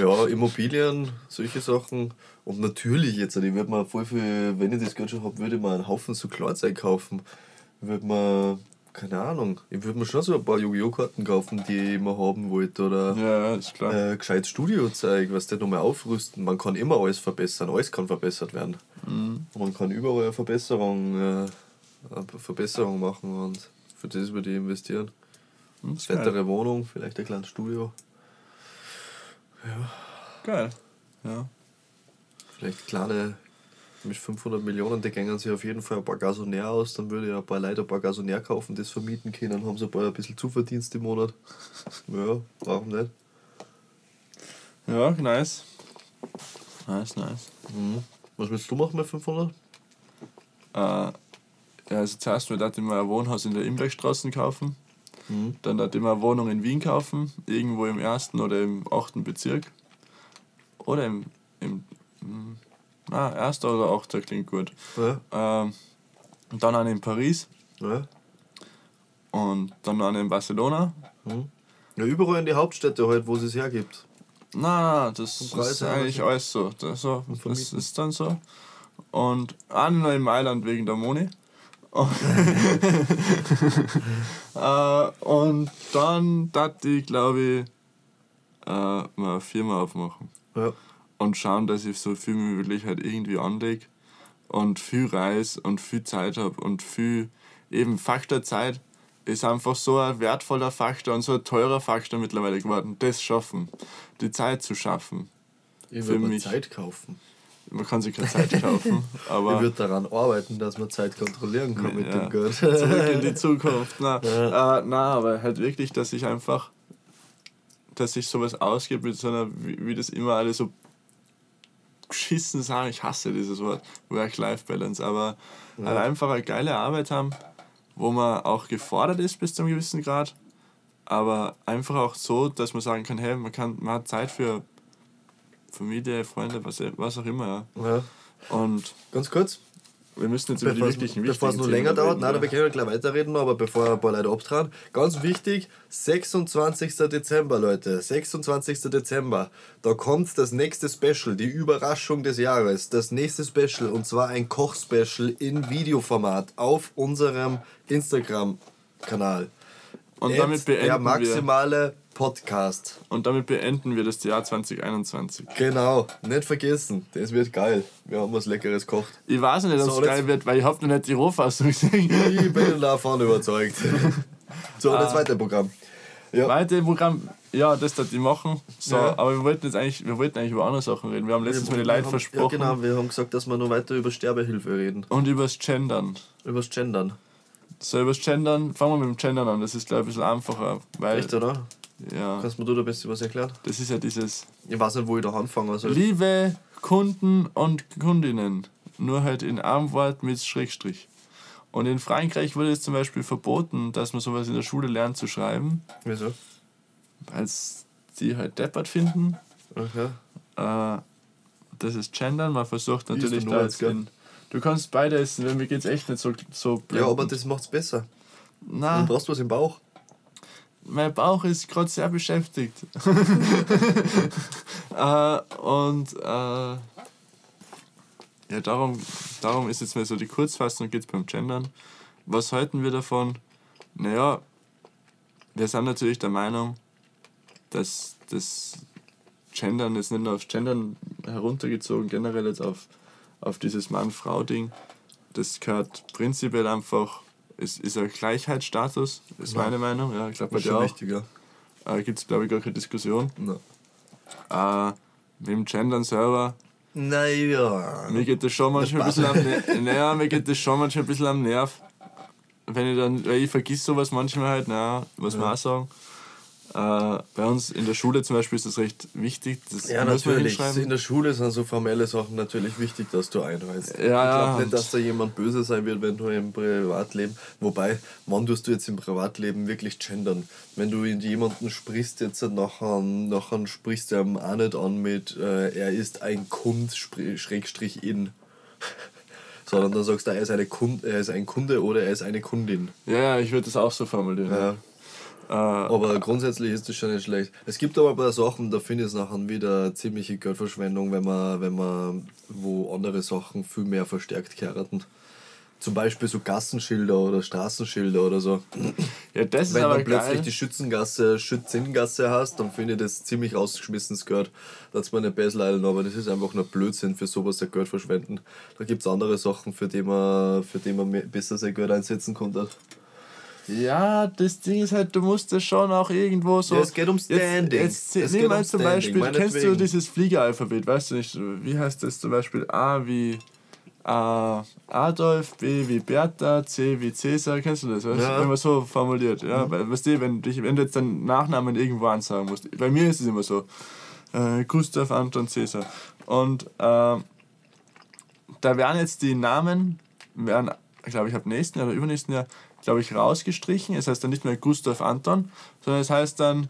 Speaker 1: Ja, Immobilien, solche Sachen. Und natürlich jetzt, ich würde mir voll viel, wenn ich das Geld schon habe, würde ich mir einen Haufen so Klarzeug kaufen. Ich würde mir, keine Ahnung, ich würde mir schon so ein paar Yu-Gi-Oh! Karten kaufen, die ich mal haben wollte. Oder
Speaker 2: Ja, ist klar.
Speaker 1: äh, gescheites Studiozeug, was der nochmal aufrüsten. Man kann immer alles verbessern, alles kann verbessert werden.
Speaker 2: Mhm.
Speaker 1: Man kann überall eine Verbesserung, äh, eine Verbesserung machen und für das würde ich investieren.
Speaker 2: Das ist geil.
Speaker 1: Fettere Wohnung, vielleicht ein kleines Studio.
Speaker 2: geil. Ja.
Speaker 1: Vielleicht kleine, mit 500 Millionen, die gängen sich auf jeden Fall ein paar Gasonär aus. Dann würde ich ein paar Leute ein paar Gasonär kaufen, das vermieten können, haben sie ein, paar, ein bisschen Zuverdienst im Monat. Ja, warum nicht?
Speaker 2: ja, nice. Nice, nice.
Speaker 1: Mhm. Was willst du machen mit 500?
Speaker 2: Äh, ja, also zuerst mal ich mir ein Wohnhaus in der Imbergstraße kaufen.
Speaker 1: Mhm.
Speaker 2: Dann ich mir eine Wohnung in Wien kaufen, irgendwo im ersten oder im achten Bezirk. Oder im, im hm, na, erster oder achter klingt gut.
Speaker 1: Ja,
Speaker 2: Ähm, dann eine in Paris
Speaker 1: ja.
Speaker 2: und dann eine in Barcelona.
Speaker 1: Mhm. ja überall in die Hauptstädte halt, wo es es hergibt.
Speaker 2: Na, das ist eigentlich
Speaker 1: auch.
Speaker 2: alles so. Das, so, das ist dann so. Und eine noch in Mailand wegen der Moni. Und, äh, und dann dachte ich, glaube ich, äh, mal eine Firma aufmachen.
Speaker 1: Ja.
Speaker 2: Und schauen, dass ich so viel wie möglich halt irgendwie anlege und viel reise und viel Zeit habe und viel eben Faktor Zeit ist einfach so ein wertvoller Faktor und so ein teurer Faktor mittlerweile geworden. Das schaffen, die Zeit zu schaffen.
Speaker 1: Ich
Speaker 2: mich.
Speaker 1: Zeit kaufen.
Speaker 2: Man kann sich keine Zeit kaufen,
Speaker 1: Ich
Speaker 2: aber
Speaker 1: würde daran arbeiten, dass man Zeit kontrollieren kann mit
Speaker 2: Ja.
Speaker 1: dem Geld.
Speaker 2: zurück in die Zukunft. Na, äh, na, aber halt wirklich, dass ich einfach, dass ich sowas ausgebe mit so einer, wie, wie das immer alle so geschissen sagen, ich hasse dieses Wort, Work-Life-Balance, aber halt einfach eine geile Arbeit haben, wo man auch gefordert ist bis zu einem gewissen Grad, aber einfach auch so, dass man sagen kann, hey, man, kann, man hat Zeit für Familie, Freunde, was, was auch immer. Ja.
Speaker 1: Ja.
Speaker 2: Und
Speaker 1: Ganz kurz,
Speaker 2: wir müssen jetzt über die
Speaker 1: bevor
Speaker 2: wirklichen,
Speaker 1: bevor es noch
Speaker 2: Themen
Speaker 1: länger dauert,
Speaker 2: reden,
Speaker 1: nein,
Speaker 2: ja.
Speaker 1: da können wir gleich weiterreden, aber bevor ein paar Leute abtragen, ganz wichtig, 26. Dezember, Leute, 26. Dezember, da kommt das nächste Special, die Überraschung des Jahres, das nächste Special, und zwar ein Koch-Special in Videoformat auf unserem Instagram-Kanal.
Speaker 2: Und damit beenden
Speaker 1: der
Speaker 2: wir-
Speaker 1: maximale Podcast.
Speaker 2: Und damit beenden wir das Jahr 2021.
Speaker 1: Genau, nicht vergessen, das wird geil. Wir haben was Leckeres gekocht.
Speaker 2: Ich weiß nicht, ob
Speaker 1: So,
Speaker 2: es geil wird, weil ich hab noch nicht die Rohfassung gesehen.
Speaker 1: Ich bin davon überzeugt. So, das zweite Programm. Ja.
Speaker 2: Weiter im Programm, ja, das hat die machen. So,
Speaker 1: Ja.
Speaker 2: aber wir wollten jetzt eigentlich, wir wollten eigentlich über andere Sachen reden. Wir haben letztens mal die Leute
Speaker 1: haben,
Speaker 2: versprochen.
Speaker 1: Ja, genau, wir haben gesagt, dass wir noch weiter über Sterbehilfe reden.
Speaker 2: Und übers Gendern.
Speaker 1: Übers Gendern.
Speaker 2: So, übers Gendern, fangen wir mit dem Gendern an. Das ist, glaube ich, ein bisschen einfacher. Weil,
Speaker 1: Echt, oder?
Speaker 2: Ja,
Speaker 1: Kannst du mir da ein bisschen was erklären?
Speaker 2: das ist ja dieses
Speaker 1: Ich weiß nicht, wo ich da anfangen soll.
Speaker 2: Liebe Kunden und Kundinnen. Nur halt in einem Wort mit Schrägstrich. Und in Frankreich wurde es zum Beispiel verboten, dass man sowas in der Schule lernt zu schreiben,
Speaker 1: Wieso?
Speaker 2: weil die halt deppert finden.
Speaker 1: Okay.
Speaker 2: Äh, das ist Gendern. Man versucht natürlich
Speaker 1: du
Speaker 2: da
Speaker 1: nur
Speaker 2: jetzt in, Du kannst beide essen, weil mir geht's echt nicht so, so
Speaker 1: Ja, aber das macht's besser. Du
Speaker 2: Na,
Speaker 1: brauchst was im Bauch.
Speaker 2: Mein Bauch ist gerade sehr beschäftigt. äh, und äh, ja, darum, darum ist jetzt mal so die Kurzfassung geht's beim Gendern. Was halten wir davon? Naja, wir sind natürlich der Meinung, dass das Gendern jetzt nicht nur aufs Gendern heruntergezogen, generell jetzt auf, auf dieses Mann-Frau-Ding, das gehört prinzipiell einfach, es ist ein Gleichheitsstatus, ist
Speaker 1: Ja.
Speaker 2: meine Meinung. Ja, ich glaube bei
Speaker 1: ist
Speaker 2: dir auch.
Speaker 1: ja.
Speaker 2: Äh, Gibt es, glaube ich, gar keine Diskussion.
Speaker 1: Na.
Speaker 2: Äh, mit dem Gendern selber,
Speaker 1: Naja.
Speaker 2: mir geht das schon manchmal ein bisschen am Nerv. Naja, mir geht das schon manchmal ein bisschen am Nerv. Wenn ich dann, weil ich vergiss sowas manchmal halt, naja, muss man auch sagen. Äh, bei uns in der Schule zum Beispiel ist das recht wichtig. Das
Speaker 1: Ja, natürlich. In der Schule sind so formelle Sachen natürlich wichtig, dass du einreißt.
Speaker 2: Ja,
Speaker 1: ich
Speaker 2: ja,
Speaker 1: glaube nicht, dass da jemand böse sein wird, wenn du im Privatleben. Wobei, wann tust du jetzt im Privatleben wirklich gendern? Wenn du in jemanden sprichst, jetzt nachher, nachher sprichst du ihm auch nicht an mit, äh, er ist ein Kund, Schrägstrich in. Sondern dann sagst du, er ist, eine Kund, er ist ein Kunde oder er ist eine Kundin.
Speaker 2: Ja, ja, ich würde das auch so formulieren.
Speaker 1: Ja.
Speaker 2: Äh,
Speaker 1: Aber grundsätzlich ist das schon nicht schlecht. Es gibt aber ein paar Sachen, da finde ich es nachher wieder ziemliche Geldverschwendung, wenn man, wenn man wo andere Sachen viel mehr verstärkt heiraten. Zum Beispiel so Gassenschilder oder Straßenschilder oder so.
Speaker 2: ja, das ist
Speaker 1: Wenn
Speaker 2: aber
Speaker 1: du plötzlich
Speaker 2: geil.
Speaker 1: die Schützengasse, Schützingasse hast, dann finde ich das ziemlich rausgeschmissenes Geld. Da hat man nicht besser leiden, aber das ist einfach nur Blödsinn für sowas, der Geld verschwenden. Da gibt es andere Sachen, für die man, für die man besser sein Geld einsetzen konnte.
Speaker 2: Ja, das Ding ist halt, du musst das schon auch irgendwo so.
Speaker 1: Ja, es geht um Standing.
Speaker 2: Jetzt,
Speaker 1: Es
Speaker 2: jetzt
Speaker 1: geht
Speaker 2: nimm
Speaker 1: um
Speaker 2: mal zum
Speaker 1: Standing,
Speaker 2: Beispiel, kennst du dieses Fliegeralphabet, weißt du nicht, wie heißt das zum Beispiel? A wie A, Adolf, B wie Bertha, C wie Cäsar, kennst du das? Weißt?
Speaker 1: Ja.
Speaker 2: Immer so formuliert. Ja, weil, weißt du, wenn, wenn du jetzt deinen Nachnamen irgendwo ansagen musst. Bei mir ist es immer so. Äh, Gustav, Anton, Cäsar. Und äh, da werden jetzt die Namen, werden, glaube ich, ab nächsten oder übernächsten Jahr, glaube ich, rausgestrichen. Es heißt dann nicht mehr Gustav Anton, sondern es heißt dann,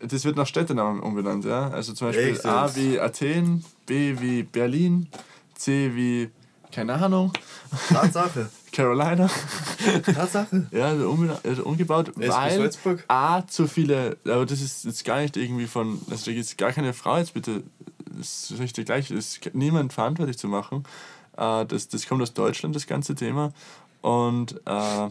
Speaker 2: das wird nach Städtenamen umbenannt, ja. Also zum Beispiel
Speaker 1: Echt
Speaker 2: A wie Athen, B wie Berlin, C wie, keine Ahnung,
Speaker 1: Tatsache.
Speaker 2: Carolina.
Speaker 1: Tatsache.
Speaker 2: Ja, also also umgebaut,
Speaker 1: wie
Speaker 2: weil? A zu viele, aber das ist jetzt gar nicht irgendwie von, also da gibt es gar keine Frau jetzt bitte, das ist richtig gleich, ist niemand verantwortlich zu machen. Äh, das, das kommt aus Deutschland, das ganze Thema. Und äh,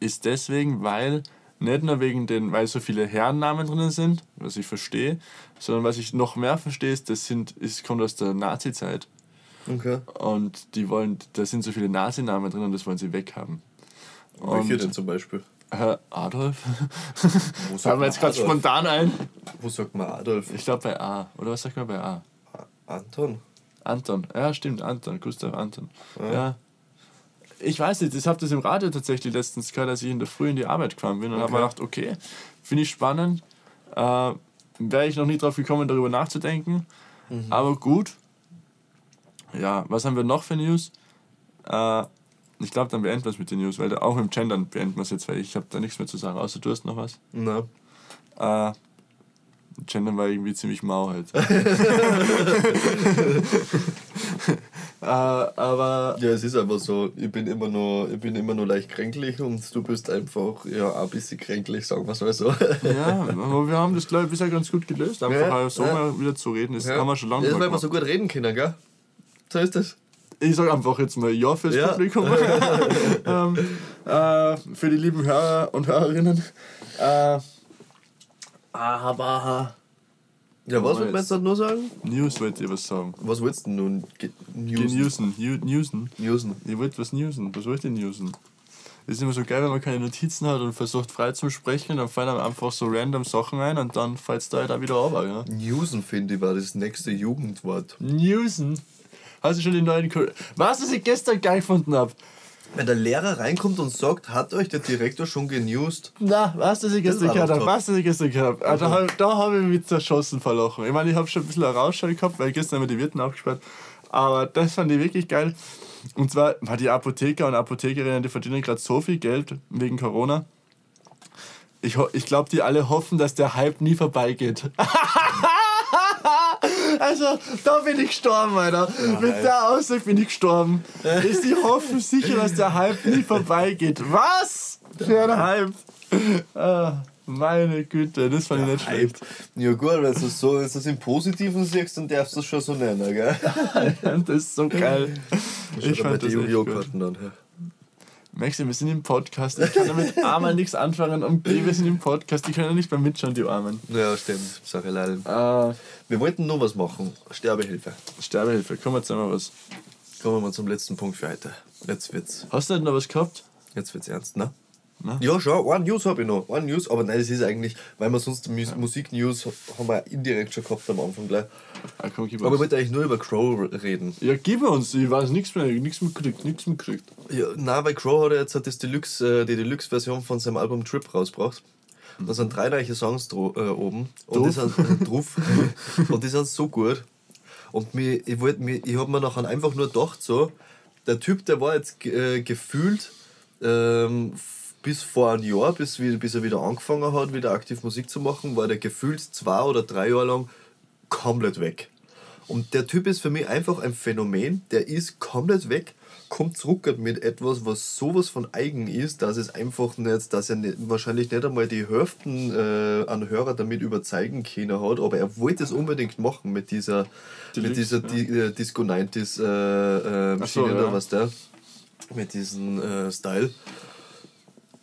Speaker 2: ist deswegen, weil, nicht nur wegen den, weil so viele Herrennamen drinnen sind, was ich verstehe, sondern was ich noch mehr verstehe, ist, das sind, ist, kommt aus der Nazi-Zeit.
Speaker 1: Okay.
Speaker 2: Und die wollen, da sind so viele Nazi-Namen drin und das wollen sie weghaben.
Speaker 1: Welche denn zum Beispiel?
Speaker 2: Herr Adolf?
Speaker 1: Wo
Speaker 2: Fallen wir jetzt gerade spontan ein?
Speaker 1: Wo sagt man Adolf?
Speaker 2: Ich glaube bei A. Oder was sagt man bei A?
Speaker 1: Anton?
Speaker 2: Anton. Ja, stimmt, Anton. Gustav Anton. Ja. Ich weiß nicht, ich habe das im Radio tatsächlich letztens gehört, als ich in der Früh in die Arbeit gefahren bin und habe mir gedacht, okay, finde ich spannend. Äh, Wäre ich noch nie drauf gekommen, darüber nachzudenken. Aber gut. Ja, was haben wir noch für News? Äh, ich glaube, dann beenden wir es mit den News, weil auch im Gendern beenden wir es jetzt, weil ich habe da nichts mehr zu sagen, außer du hast noch was.
Speaker 1: Na.
Speaker 2: Äh, Gendern war irgendwie ziemlich mau halt. äh, aber
Speaker 1: Ja, es ist einfach so. Ich bin immer nur, ich bin immer nur leicht kränklich und du bist einfach ja ein bisschen kränklich, sagen wir es mal so.
Speaker 2: ja, aber wir haben das glaube ich bisher ganz gut gelöst. Einfach
Speaker 1: Ja,
Speaker 2: halt so
Speaker 1: ja.
Speaker 2: mal wieder zu reden, das
Speaker 1: Ja.
Speaker 2: haben wir schon lange nicht
Speaker 1: weil wir so gut reden können, gell? So ist das.
Speaker 2: Ich sage einfach jetzt mal Ja fürs
Speaker 1: Ja.
Speaker 2: Publikum. ähm, äh, für die lieben Hörer und Hörerinnen. Äh, aber
Speaker 1: Ja, was wollt man
Speaker 2: jetzt-
Speaker 1: nur sagen?
Speaker 2: News wollt ihr was sagen.
Speaker 1: Was willst du denn nun? Ge- Newsen.
Speaker 2: Newsen. Newsen. Newsen.
Speaker 1: Newsen.
Speaker 2: Ihr wollt was newsen. Was wollt ihr newsen? Das ist immer so geil, wenn man keine Notizen hat und versucht frei zu sprechen, dann fallen einem einfach so random Sachen ein und dann fällt es da halt auch wieder runter. Ja?
Speaker 1: Newsen, finde ich, war das nächste Jugendwort.
Speaker 2: Newsen? Hast du schon den neuen Ko Was, was ich gestern geil gefunden habe?
Speaker 1: Wenn der Lehrer reinkommt und sagt, hat euch der Direktor schon genewst?
Speaker 2: Na, was, was ich gestern gehört habe? Was, was ich gestern gehört habe? Da, hab- da habe ich mich zerschossen verlochen. Ich meine, ich habe schon ein bisschen Rausschau gehabt, weil gestern haben wir die Wirten aufgesperrt. Aber das fand ich wirklich geil. Und zwar, weil die Apotheker und Apothekerinnen, die verdienen gerade so viel Geld wegen Corona. Ich, ich glaube, die alle hoffen, dass der Hype nie vorbeigeht. also, da bin ich gestorben, Alter. Mit der Aussage bin ich gestorben. Ist die hoffen sicher, dass der Hype nie vorbeigeht. Was? Für ein Hype. Ah, meine Güte, das fand ich nicht schlecht.
Speaker 1: Ja gut, wenn du so, wenn du das im Positiven siehst, dann darfst du es schon so nennen, gell?
Speaker 2: Das ist so geil. Ich
Speaker 1: mal
Speaker 2: fand
Speaker 1: die
Speaker 2: das echt
Speaker 1: Yu-Gi-Oh! Karten an. ja.
Speaker 2: Maxi, wir sind im Podcast. Ich kann damit einmal nichts anfangen. Und B, wir sind im Podcast. Die können ja nicht mehr mitschauen, die Armen.
Speaker 1: Ja, stimmt. Sache leider.
Speaker 2: Äh,
Speaker 1: Wir wollten noch was machen. Sterbehilfe.
Speaker 2: Sterbehilfe, kommen wir jetzt einmal was.
Speaker 1: Kommen wir mal zum letzten Punkt für heute. Jetzt wird's,
Speaker 2: Hast du nicht noch was gehabt?
Speaker 1: jetzt wird's ernst, ne?
Speaker 2: Na?
Speaker 1: Ja, schon. One News habe ich noch. One News, aber nein, das ist eigentlich, weil wir sonst Mus Musik-News haben wir indirekt schon gehabt am Anfang gleich.
Speaker 2: Ah, komm,
Speaker 1: Aber ich wollte eigentlich nur über Crow reden.
Speaker 2: Ja, gib uns. Ich weiß nichts mehr. Nichts mitgekriegt. Nichts mitgekriegt.
Speaker 1: Ja, nein, weil Crow hat ja jetzt das Deluxe, äh, die Deluxe-Version von seinem Album Trip rausgebracht. Da sind drei neue Songs äh, oben. Und die sind, äh, drauf. und die sind so gut. Und mir, ich, wollt, ich habe mir nachher einfach nur gedacht, so, der Typ, der war jetzt äh, gefühlt ähm, bis vor ein Jahr, bis, bis er wieder angefangen hat, wieder aktiv Musik zu machen, war der gefühlt zwei oder drei Jahre lang komplett weg. Und der Typ ist für mich einfach ein Phänomen, der ist komplett weg, kommt zurück mit etwas, was sowas von eigen ist, dass es einfach nicht, dass er nicht, wahrscheinlich nicht einmal die Hälften äh, an Hörer damit überzeugen können hat, aber er wollte es unbedingt machen mit dieser, mit
Speaker 2: Deluxe,
Speaker 1: dieser Di äh, Disco 90s äh, äh,
Speaker 2: Ach so,
Speaker 1: Maschine oder
Speaker 2: ja.
Speaker 1: was da, mit diesem äh, Style.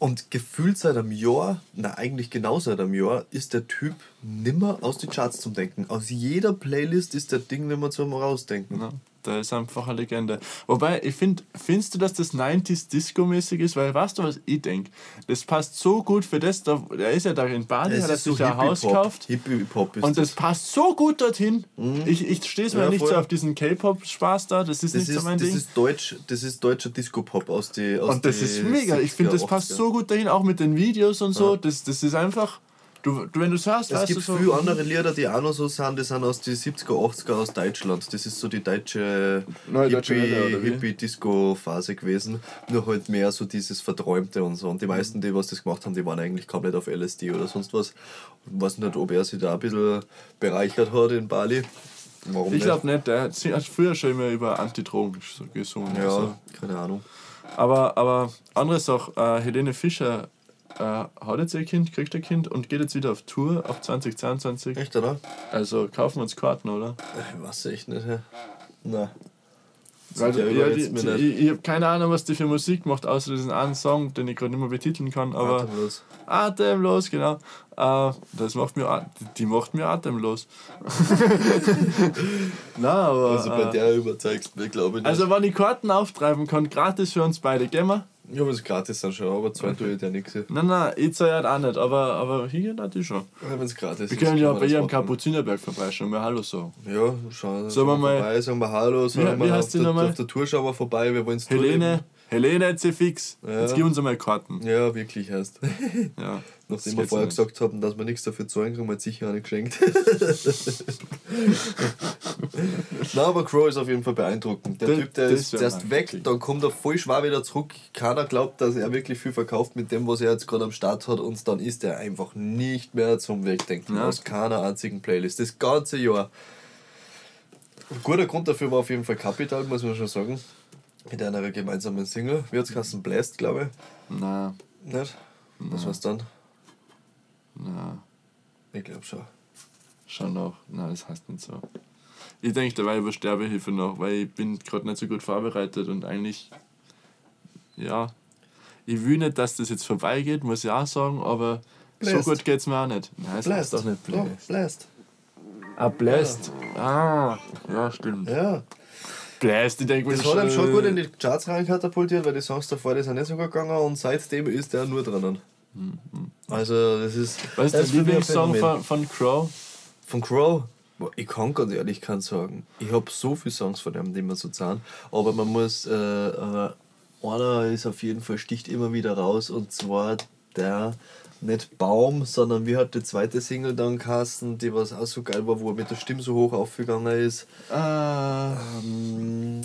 Speaker 1: Und gefühlt seit einem Jahr, na eigentlich genau seit einem Jahr, ist der Typ nimmer aus den Charts zum Denken. Aus jeder Playlist ist der Ding nimmer zum Rausdenken.
Speaker 2: Ja, der ist einfach eine Legende. Wobei, ich finde, findest du, dass das 90s Disco-mäßig ist? Weil, weißt du, was ich denke? Das passt so gut für das, da, der ist ja da in Bali, hat er sich ein Haus gekauft.
Speaker 1: Hippie-Pop ist
Speaker 2: Und das
Speaker 1: das.
Speaker 2: passt so gut dorthin. Ich, ich stehe es mir
Speaker 1: Ja,
Speaker 2: nicht
Speaker 1: voll.
Speaker 2: so auf diesen K-Pop-Spaß da, das ist
Speaker 1: Das
Speaker 2: nicht so
Speaker 1: ist,
Speaker 2: mein
Speaker 1: das,
Speaker 2: Ding.
Speaker 1: ist Deutsch, das ist deutscher Disco-Pop aus die aus
Speaker 2: und das ist mega. Ich finde, das
Speaker 1: 70er,
Speaker 2: passt
Speaker 1: 80er.
Speaker 2: so gut dahin, auch mit den Videos und so. Das, das ist einfach, du, du wenn du es hörst,
Speaker 1: Es
Speaker 2: weißt
Speaker 1: gibt
Speaker 2: du so.
Speaker 1: viele andere Lieder, die auch noch so sind, die sind aus den 70er, 80er aus Deutschland. Das ist so die deutsche
Speaker 2: wie?
Speaker 1: Hippie- Hippie-Disco-Phase gewesen. Nur halt mehr so dieses Verträumte und so. Und die meisten, die was das gemacht haben, die waren eigentlich komplett auf LSD oder sonst was. Ich weiß nicht, ob er sich da ein bisschen bereichert hat in Bali. Warum
Speaker 2: Ich glaube nicht, der hat früher schon immer über Antidrogen gesungen.
Speaker 1: Ja,
Speaker 2: So.
Speaker 1: keine Ahnung.
Speaker 2: Aber, aber andere Sache, äh, Helene Fischer äh, hat jetzt ihr Kind, kriegt ein Kind und geht jetzt wieder auf Tour ab 2022.
Speaker 1: Echt, oder?
Speaker 2: Also kaufen wir uns Karten, oder?
Speaker 1: Ich weiß echt nicht. Ja. Nein.
Speaker 2: Weil,
Speaker 1: Der
Speaker 2: ja, die, die, ich ich habe keine Ahnung, was die für Musik macht, außer diesen einen Song, den ich gerade nicht mehr betiteln kann. Aber
Speaker 1: Atemlos.
Speaker 2: atemlos, genau. Äh, das macht mir, die macht mir atemlos. Nein, aber.
Speaker 1: Also bei
Speaker 2: äh,
Speaker 1: der überzeugst du mich, glaube ich nicht.
Speaker 2: also, wenn ich Karten auftreiben kann, gratis für uns beide, gehen wir?
Speaker 1: Ja, aber ist gratis dann schon, aber zwei tue ich ja nichts. Ja,
Speaker 2: Nein, nein, ich zahle halt auch nicht, aber, aber hier natürlich schon.
Speaker 1: wenn es gratis
Speaker 2: Wir
Speaker 1: ist.
Speaker 2: können ja bei ihrem
Speaker 1: machen.
Speaker 2: Kapuzinerberg vorbeischauen, mal Hallo sagen.
Speaker 1: Ja, schauen
Speaker 2: Sollen wir mal-
Speaker 1: vorbei, sagen wir Hallo, sagen
Speaker 2: wie
Speaker 1: wir
Speaker 2: heißt
Speaker 1: auf, der,
Speaker 2: nochmal?
Speaker 1: auf der Tour schauen wir vorbei, wir wollen es
Speaker 2: Helene, Helene C-Fix.
Speaker 1: Ja.
Speaker 2: Jetzt gib uns einmal Karten.
Speaker 1: Ja, wirklich heißt.
Speaker 2: Ja.
Speaker 1: Nachdem wir vorher gesagt haben, dass wir nichts dafür zahlen, kriegen wir jetzt sicher auch nicht geschenkt. Nein, aber Crow ist auf jeden Fall beeindruckend. Der
Speaker 2: Das-
Speaker 1: Typ, der ist
Speaker 2: mal
Speaker 1: weg, dann kommt er voll schwer wieder zurück. Keiner glaubt, dass er wirklich viel verkauft mit dem, was er jetzt gerade am Start hat und dann ist er einfach nicht mehr zum Wegdenken.
Speaker 2: Ja.
Speaker 1: Aus keiner einzigen Playlist. Das ganze Jahr. Ein guter Grund dafür war auf jeden Fall Capital, muss man schon sagen. Mit einer gemeinsamen Single. Wie hat es Blast, glaube
Speaker 2: Na,
Speaker 1: ich. Nicht? Was war's dann?
Speaker 2: Na,
Speaker 1: Ich glaube schon.
Speaker 2: schon noch. Nein, das heißt nicht so. Ich denke dabei über Sterbehilfe noch, weil ich bin gerade nicht so gut vorbereitet und eigentlich, ja, ich will nicht, dass das jetzt vorbeigeht, muss ich auch sagen, aber
Speaker 1: Blast.
Speaker 2: so gut geht's mir auch nicht. Nein, es heißt doch nicht
Speaker 1: Doch,
Speaker 2: Blast.
Speaker 1: Blast.
Speaker 2: Ah, Blast. Ah, ja, stimmt.
Speaker 1: Ja.
Speaker 2: Blast, ich denke
Speaker 1: Das hat ihm schon gut in die Charts reinkatapultiert, weil die Songs davor die sind nicht so gut gegangen und seitdem ist er nur drinnen. Also, das ist.
Speaker 2: Was ist
Speaker 1: das
Speaker 2: Lieblingssong von, von Crow?
Speaker 1: Von Crow? Ich kann ganz ehrlich keinen sagen. Ich habe so viele Songs von ihm, die mir so zahlen. Aber man muss. Äh, äh, einer ist auf jeden Fall, sticht immer wieder raus und zwar der. Nicht Baum, sondern wie hat die zweite Single dann geheißen, die was auch so geil war, wo er mit der Stimme so hoch aufgegangen ist.
Speaker 2: Ah.
Speaker 1: Ähm,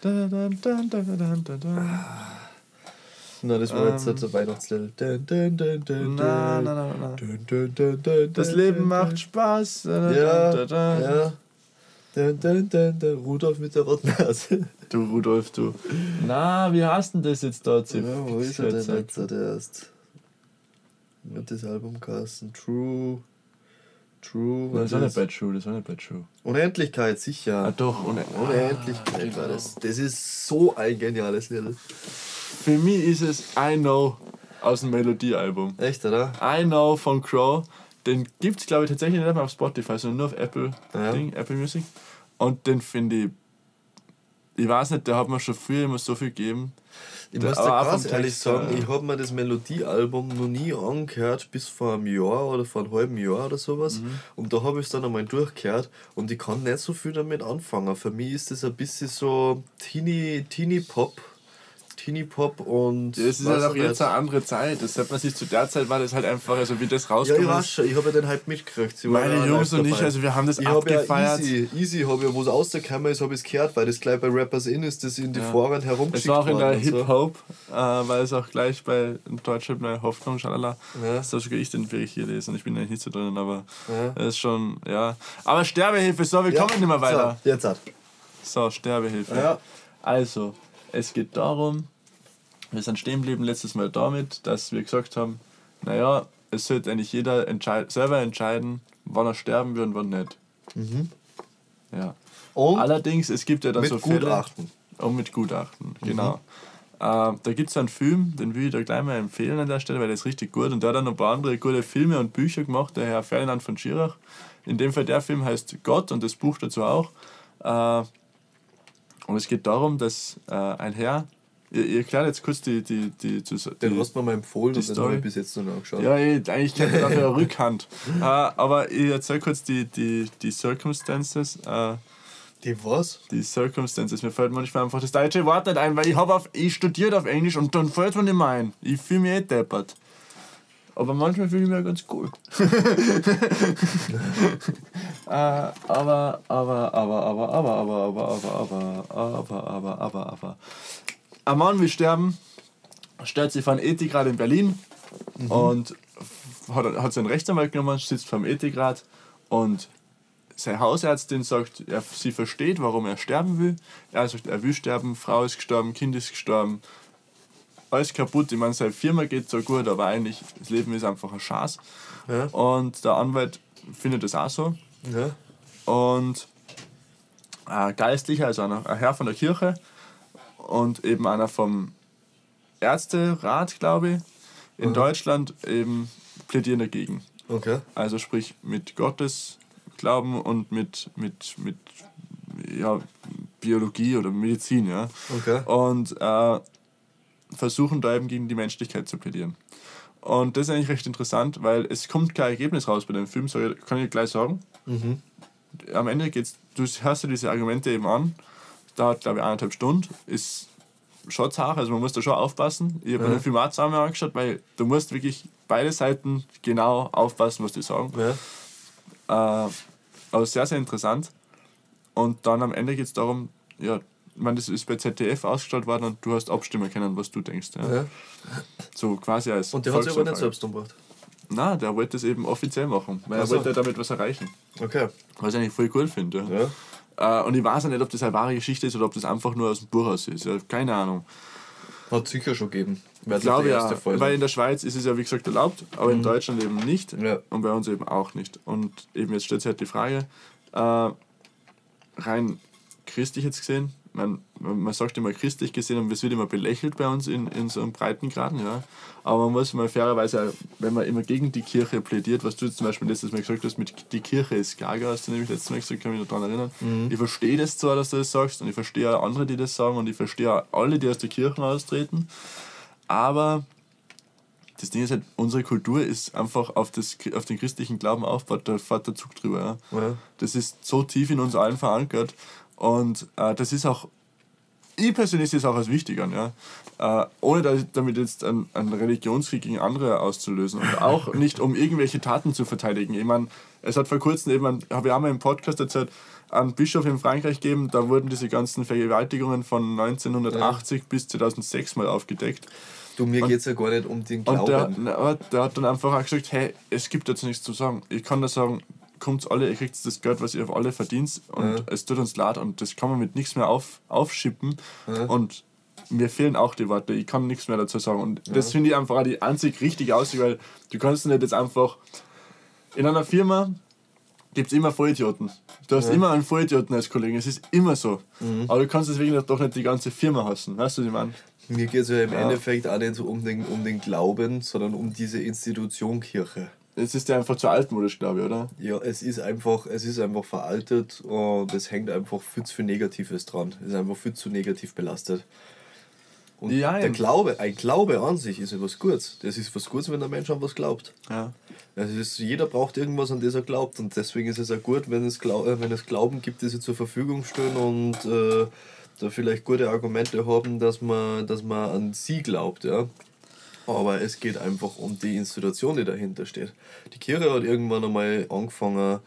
Speaker 2: Da, da, da, da, da, da, da.
Speaker 1: Na, das war jetzt ein Weihnachtslied.
Speaker 2: Na, na, na, na. Das Leben macht Spaß.
Speaker 1: Ja. Rudolf mit der roten Nase.
Speaker 2: Du Rudolf, du. Na, wie heißt denn das jetzt da?
Speaker 1: Ja, wo ist er denn jetzt erst? Wird das Album geheißen? True. True.
Speaker 2: Das auch nicht Bad Shoe, das auch nicht Bad Shoe.
Speaker 1: Unendlichkeit, sicher.
Speaker 2: Ah, doch.
Speaker 1: Unendlichkeit
Speaker 2: Ah,
Speaker 1: war
Speaker 2: genau.
Speaker 1: das. Das ist so ein geniales Lied.
Speaker 2: Für mich ist es I Know aus dem Melodiealbum.
Speaker 1: Echt, oder?
Speaker 2: I Know von Crow. Den gibt es, glaube ich, tatsächlich nicht mehr auf Spotify, sondern nur auf Apple,
Speaker 1: Ja.
Speaker 2: Ding, Apple Music. Und den finde ich. Ich weiß nicht, der hat mir schon früher immer so viel gegeben.
Speaker 1: Ich
Speaker 2: Der-
Speaker 1: muss dir ganz ehrlich sagen,
Speaker 2: äh,
Speaker 1: ich habe mir das Melodiealbum noch nie angehört, bis vor einem Jahr oder vor einem halben Jahr oder sowas.
Speaker 2: Mhm.
Speaker 1: Und da habe ich es dann einmal durchgehört und ich kann nicht so viel damit anfangen. Für mich ist das ein bisschen so Teenie, Teenie Pop. Und.
Speaker 2: Es ist halt auch
Speaker 1: ich
Speaker 2: jetzt eine andere Zeit. Das hat man sich zu der Zeit war das halt einfach, also wie das
Speaker 1: Ja, ich
Speaker 2: rausgekommen ist.
Speaker 1: schon, ich habe ja den halt mitgekriegt. Sie
Speaker 2: Meine
Speaker 1: ja
Speaker 2: Jungs und ich, also wir haben das
Speaker 1: ich hab ja
Speaker 2: abgefeiert.
Speaker 1: Easy, easy habe ja, wo es rausgekommen ist, habe ich es gehört, weil das gleich bei Rappers In ist, das in die
Speaker 2: Ja.
Speaker 1: Foren
Speaker 2: Es
Speaker 1: herumgeschickt
Speaker 2: war auch in der
Speaker 1: und so.
Speaker 2: Hip-Hop, äh, weil es auch gleich bei Deutschland neue Hoffnung, schalala.
Speaker 1: Ja.
Speaker 2: Das habe sogar ich den Bericht hier lesen. Ich bin eigentlich nicht so drin, aber
Speaker 1: Ja.
Speaker 2: es ist schon, ja. Aber Sterbehilfe, so, wir kommen nicht mehr weiter.
Speaker 1: So, jetzt hat.
Speaker 2: So, Sterbehilfe.
Speaker 1: Ja.
Speaker 2: Also, es geht darum, wir sind stehen geblieben letztes Mal damit, dass wir gesagt haben, naja, es sollte eigentlich jeder entscheid selber entscheiden, wann er sterben will und wann nicht. Ja.
Speaker 1: Und
Speaker 2: Allerdings, es gibt ja dann
Speaker 1: mit
Speaker 2: so Fälle...
Speaker 1: Gutachten.
Speaker 2: Und mit Gutachten, genau. Äh, da gibt es einen Film, den will ich da gleich mal empfehlen an der Stelle, weil der ist richtig gut. Und der hat dann noch ein paar andere gute Filme und Bücher gemacht, der Herr Ferdinand von Schirach. In dem Fall der Film heißt Gott und das Buch dazu auch. Äh, und es geht darum, dass äh, ein Herr, ihr, ihr erklärt jetzt kurz die, die, die, die,
Speaker 1: Den hast du mir mal empfohlen und den habe ich bis jetzt noch angeschaut.
Speaker 2: ja, ich, eigentlich kennt ihr dafür eine Rückhand. äh, aber ich erzähle kurz die, die, die Circumstances. Äh,
Speaker 1: Die was?
Speaker 2: die Circumstances. Mir fällt manchmal einfach das deutsche Wort nicht ein, weil ich, auf, ich studiert auf Englisch und dann fällt mir nicht mehr ein. Ich fühle mich eh deppert. Aber manchmal fühle ich mich ja ganz cool. äh, aber, aber, aber, aber, aber, aber, aber, aber, aber, aber, aber, aber, aber. Ein Mann will sterben, stellt sich vor einen Ethikrat in Berlin und hat, hat seinen Rechtsanwalt genommen, sitzt vor dem Ethikrat und seine Hausärztin sagt, er, sie versteht, warum er sterben will. Er sagt, er will sterben, Frau ist gestorben, Kind ist gestorben, alles kaputt. Ich meine, seine Firma geht so gut, aber eigentlich, das Leben ist einfach ein Schatz.
Speaker 1: Ja.
Speaker 2: Und der Anwalt findet das auch so.
Speaker 1: Ja.
Speaker 2: Und ein Geistlicher, also ein Herr von der Kirche und eben einer vom Ärzterat, glaube ich, in Deutschland eben plädieren dagegen.
Speaker 1: Okay.
Speaker 2: Also sprich mit Gottes Glauben und mit, mit, mit ja, Biologie oder Medizin, ja.
Speaker 1: Okay.
Speaker 2: Und äh, versuchen da eben gegen die Menschlichkeit zu plädieren. Und das ist eigentlich recht interessant, weil es kommt kein Ergebnis raus bei dem Film, so kann ich gleich sagen.
Speaker 1: Mhm.
Speaker 2: Am Ende geht's, du hörst dir diese Argumente eben an, dauert glaube ich eineinhalb Stunden, ist schon zart, also man muss da schon aufpassen. Ich habe mir
Speaker 1: Ja.
Speaker 2: den Film auch zusammen angeschaut, weil du musst wirklich beide Seiten genau aufpassen, was die sagen.
Speaker 1: Ja.
Speaker 2: Äh, aber sehr, sehr interessant. Und dann am Ende geht es darum, ja, ich meine, das ist bei ZDF ausgestrahlt worden und du hast abstimmen können, was du denkst. Ja.
Speaker 1: ja.
Speaker 2: So quasi als
Speaker 1: Und der hat sich aber nicht selbst umgebracht.
Speaker 2: Nein, der wollte das eben offiziell machen, weil
Speaker 1: Ach
Speaker 2: er wollte damit was erreichen.
Speaker 1: Okay.
Speaker 2: Was ich eigentlich voll cool finde. Ja. Äh, und ich weiß auch nicht, ob das eine wahre Geschichte ist oder ob das einfach nur aus dem Buch aus ist. Ja, keine Ahnung.
Speaker 1: Hat sicher schon gegeben.
Speaker 2: Ich glaube ja,
Speaker 1: Fall.
Speaker 2: weil in der Schweiz ist es ja wie gesagt erlaubt, aber in Deutschland eben nicht
Speaker 1: Ja.
Speaker 2: und bei uns eben auch nicht. Und eben jetzt stellt sich halt die Frage, äh, rein christlich jetzt gesehen, man, man sagt immer christlich gesehen und es wird immer belächelt bei uns in, in so einem Breitengraden, ja. Aber man muss mal fairerweise, wenn man immer gegen die Kirche plädiert, was du jetzt zum Beispiel letztes Mal gesagt hast, mit die Kirche ist Gaga, hast du nämlich letztes Mal gesagt, kann mich noch daran erinnern. Ich verstehe das zwar, dass du das sagst und ich verstehe auch andere, die das sagen und ich verstehe auch alle, die aus der Kirche austreten, aber das Ding ist halt, unsere Kultur ist einfach auf, das, auf den christlichen Glauben aufgebaut, da fährt der Zug drüber. Ja.
Speaker 1: Ja.
Speaker 2: Das ist so tief in uns allen verankert und äh, das ist auch, ich persönlich sehe es auch als wichtig an, ja. Äh, ohne da, damit jetzt einen, einen Religionskrieg gegen andere auszulösen und auch nicht um irgendwelche Taten zu verteidigen. Ich meine, es hat vor kurzem eben, habe ich auch mal im Podcast erzählt, einen Bischof in Frankreich gegeben, da wurden diese ganzen Vergewaltigungen von 1980 bis 2006 mal aufgedeckt.
Speaker 1: Du, mir geht es ja gar nicht um den
Speaker 2: Und der,
Speaker 1: Glauben.
Speaker 2: na, aber der hat dann einfach auch gesagt, hey, es gibt jetzt nichts zu sagen. Ich kann nur sagen, kommt alle, ihr kriegt das Geld, was ihr auf alle verdient und
Speaker 1: Ja.
Speaker 2: es tut uns leid und das kann man mit nichts mehr auf, aufschippen
Speaker 1: Ja.
Speaker 2: und mir fehlen auch die Worte, ich kann nichts mehr dazu sagen und das finde ich einfach auch die einzig richtige Aussicht, weil du kannst nicht jetzt einfach in einer Firma gibt es immer Vollidioten. Du hast immer einen Vollidioten als Kollegen, es ist immer so. Aber du kannst deswegen doch nicht die ganze Firma hassen, weißt du, was ich meine?
Speaker 1: Mir geht es ja im
Speaker 2: Ja.
Speaker 1: Endeffekt auch nicht um den, um den Glauben, sondern um diese Institution Kirche.
Speaker 2: Es ist ja einfach zu altmodisch, glaube ich, oder?
Speaker 1: Ja, es ist einfach, es ist einfach veraltet und es hängt einfach viel zu viel Negatives dran. Es ist einfach viel zu negativ belastet. Und
Speaker 2: Ja,
Speaker 1: der. Glaube, ein Glaube an sich ist ja was Gutes. Das ist was Gutes, wenn der Mensch an was glaubt.
Speaker 2: Ja.
Speaker 1: Also ist, jeder braucht irgendwas, an das er glaubt. Und deswegen ist es auch gut, wenn es, Glau äh, wenn es Glauben gibt, die sie zur Verfügung stehen und äh, da vielleicht gute Argumente haben, dass man, dass man an sie glaubt. Ja? Aber es geht einfach um die Institution, die dahinter steht. Die Kirche hat irgendwann einmal angefangen,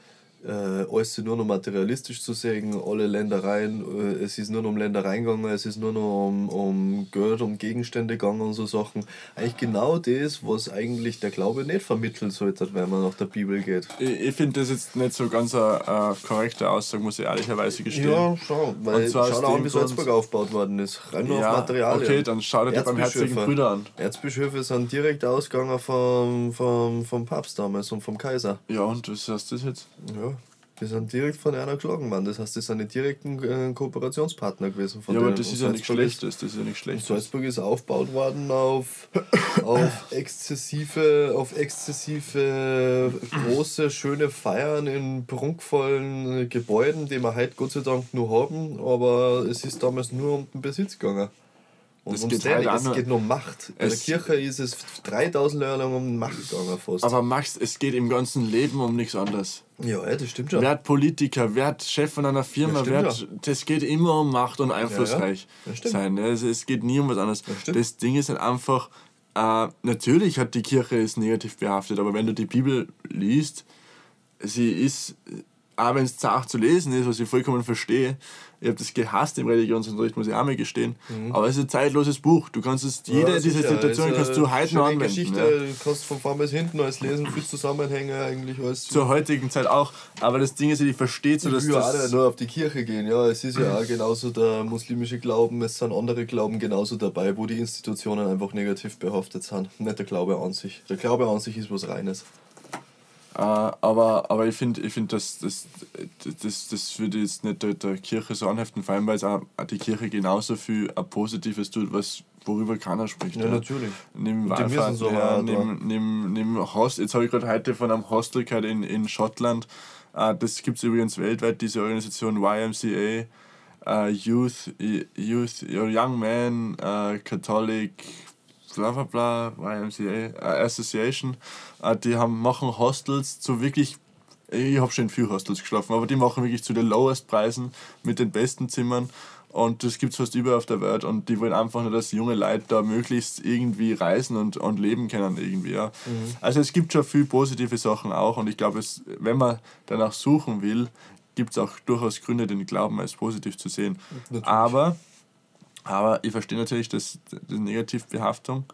Speaker 1: äh, alles nur noch materialistisch zu sehen, alle Ländereien, äh, es ist nur noch um Ländereien gegangen, es ist nur noch um, um Geld, um Gegenstände gegangen und so Sachen. Eigentlich genau das, was eigentlich der Glaube nicht vermitteln sollte, wenn man nach der Bibel geht.
Speaker 2: Ich, ich finde das jetzt nicht so ganz eine, äh, korrekte Aussage, muss ich ehrlicherweise gestehen.
Speaker 1: Ja, schau, weil schau dir an, wie Salzburg aufgebaut worden ist. Rein nur
Speaker 2: Ja,
Speaker 1: auf Materialien.
Speaker 2: okay, dann schau dir barmherzigen
Speaker 1: Erzbischöfe.
Speaker 2: Brüder an.
Speaker 1: Erzbischöfe sind direkt ausgegangen vom, vom, vom Papst damals und vom Kaiser.
Speaker 2: Ja, und was heißt das jetzt?
Speaker 1: Ja, die sind direkt von einer geschlagen worden. Das heißt, das sind die direkten äh, Kooperationspartner gewesen von
Speaker 2: ja, aber das ist ja nichts Schlechtes, das ist ja nichts Schlechtes.
Speaker 1: Salzburg ist aufgebaut worden auf, auf exzessive, auf exzessive große, schöne Feiern in prunkvollen Gebäuden, die wir heute Gott sei Dank nur haben, aber es ist damals nur um den Besitz gegangen. Und
Speaker 2: Das geht auch
Speaker 1: es geht nur um Macht. Bei der Kirche ist es 3000 Jahre lang um Macht gegangen fast.
Speaker 2: Aber Max, es geht im ganzen Leben um nichts anderes.
Speaker 1: ja, das stimmt schon.
Speaker 2: Werd Politiker, werd Chef von einer Firma,
Speaker 1: Ja, ja.
Speaker 2: das geht immer um Macht und einflussreich
Speaker 1: Ja,
Speaker 2: sein. ne? Es, es geht nie um was anderes.
Speaker 1: stimmt.
Speaker 2: Das Ding ist halt einfach, äh, natürlich hat die Kirche es negativ behaftet, aber wenn du die Bibel liest, sie ist, auch wenn es zart zu lesen ist, was ich vollkommen verstehe, ich habe das gehasst im Religionsunterricht, muss ich auch mal gestehen, aber es ist ein zeitloses Buch. Du kannst es, jede
Speaker 1: Mhm. Ja,
Speaker 2: dieser. Situationen
Speaker 1: Ist
Speaker 2: kannst du heute noch anwenden.
Speaker 1: Geschichte,
Speaker 2: ja.
Speaker 1: du kannst von vorn bis hinten alles lesen, viel Zusammenhänge eigentlich alles.
Speaker 2: Zur heutigen Zeit auch, aber das Ding ist, ich verstehe so, dass
Speaker 1: Ich auch
Speaker 2: das...
Speaker 1: nicht nur auf die Kirche gehen, ja. Es ist ja auch genauso der muslimische Glauben, es sind andere Glauben genauso dabei, wo die Institutionen einfach negativ behaftet sind. Nicht der Glaube an sich. Der Glaube an sich ist was Reines.
Speaker 2: Äh, aber, aber ich finde, ich find, das, das, das, das würde jetzt nicht der, der Kirche so anheften, vor allem weil es auch die Kirche genauso viel Positives tut, was, worüber keiner spricht.
Speaker 1: Ja, natürlich.
Speaker 2: Nimm
Speaker 1: Und die müssen
Speaker 2: Wallfahrten
Speaker 1: so hart,
Speaker 2: nimm, nimm, nimm Host, jetzt habe ich gerade heute von einem Hostel gehört in, in Schottland. Äh, das gibt es übrigens weltweit, diese Organisation YMCA, äh, Youth, Youth, Young Men, äh, Catholic, bla bla bla, YMCA, äh, Association. Äh, die haben, machen Hostels zu wirklich ich habe schon in viel Hostels geschlafen, aber die machen wirklich zu den lowest Preisen mit den besten Zimmern und das gibt es fast überall auf der Welt und die wollen einfach nur, dass junge Leute da möglichst irgendwie reisen und, und leben können irgendwie. Ja. Also es gibt schon viel positive Sachen auch und ich glaube, wenn man danach suchen will, gibt es auch durchaus Gründe, den Glauben als positiv zu sehen.
Speaker 1: Natürlich.
Speaker 2: Aber, aber ich verstehe natürlich dass die Negativbehaftung.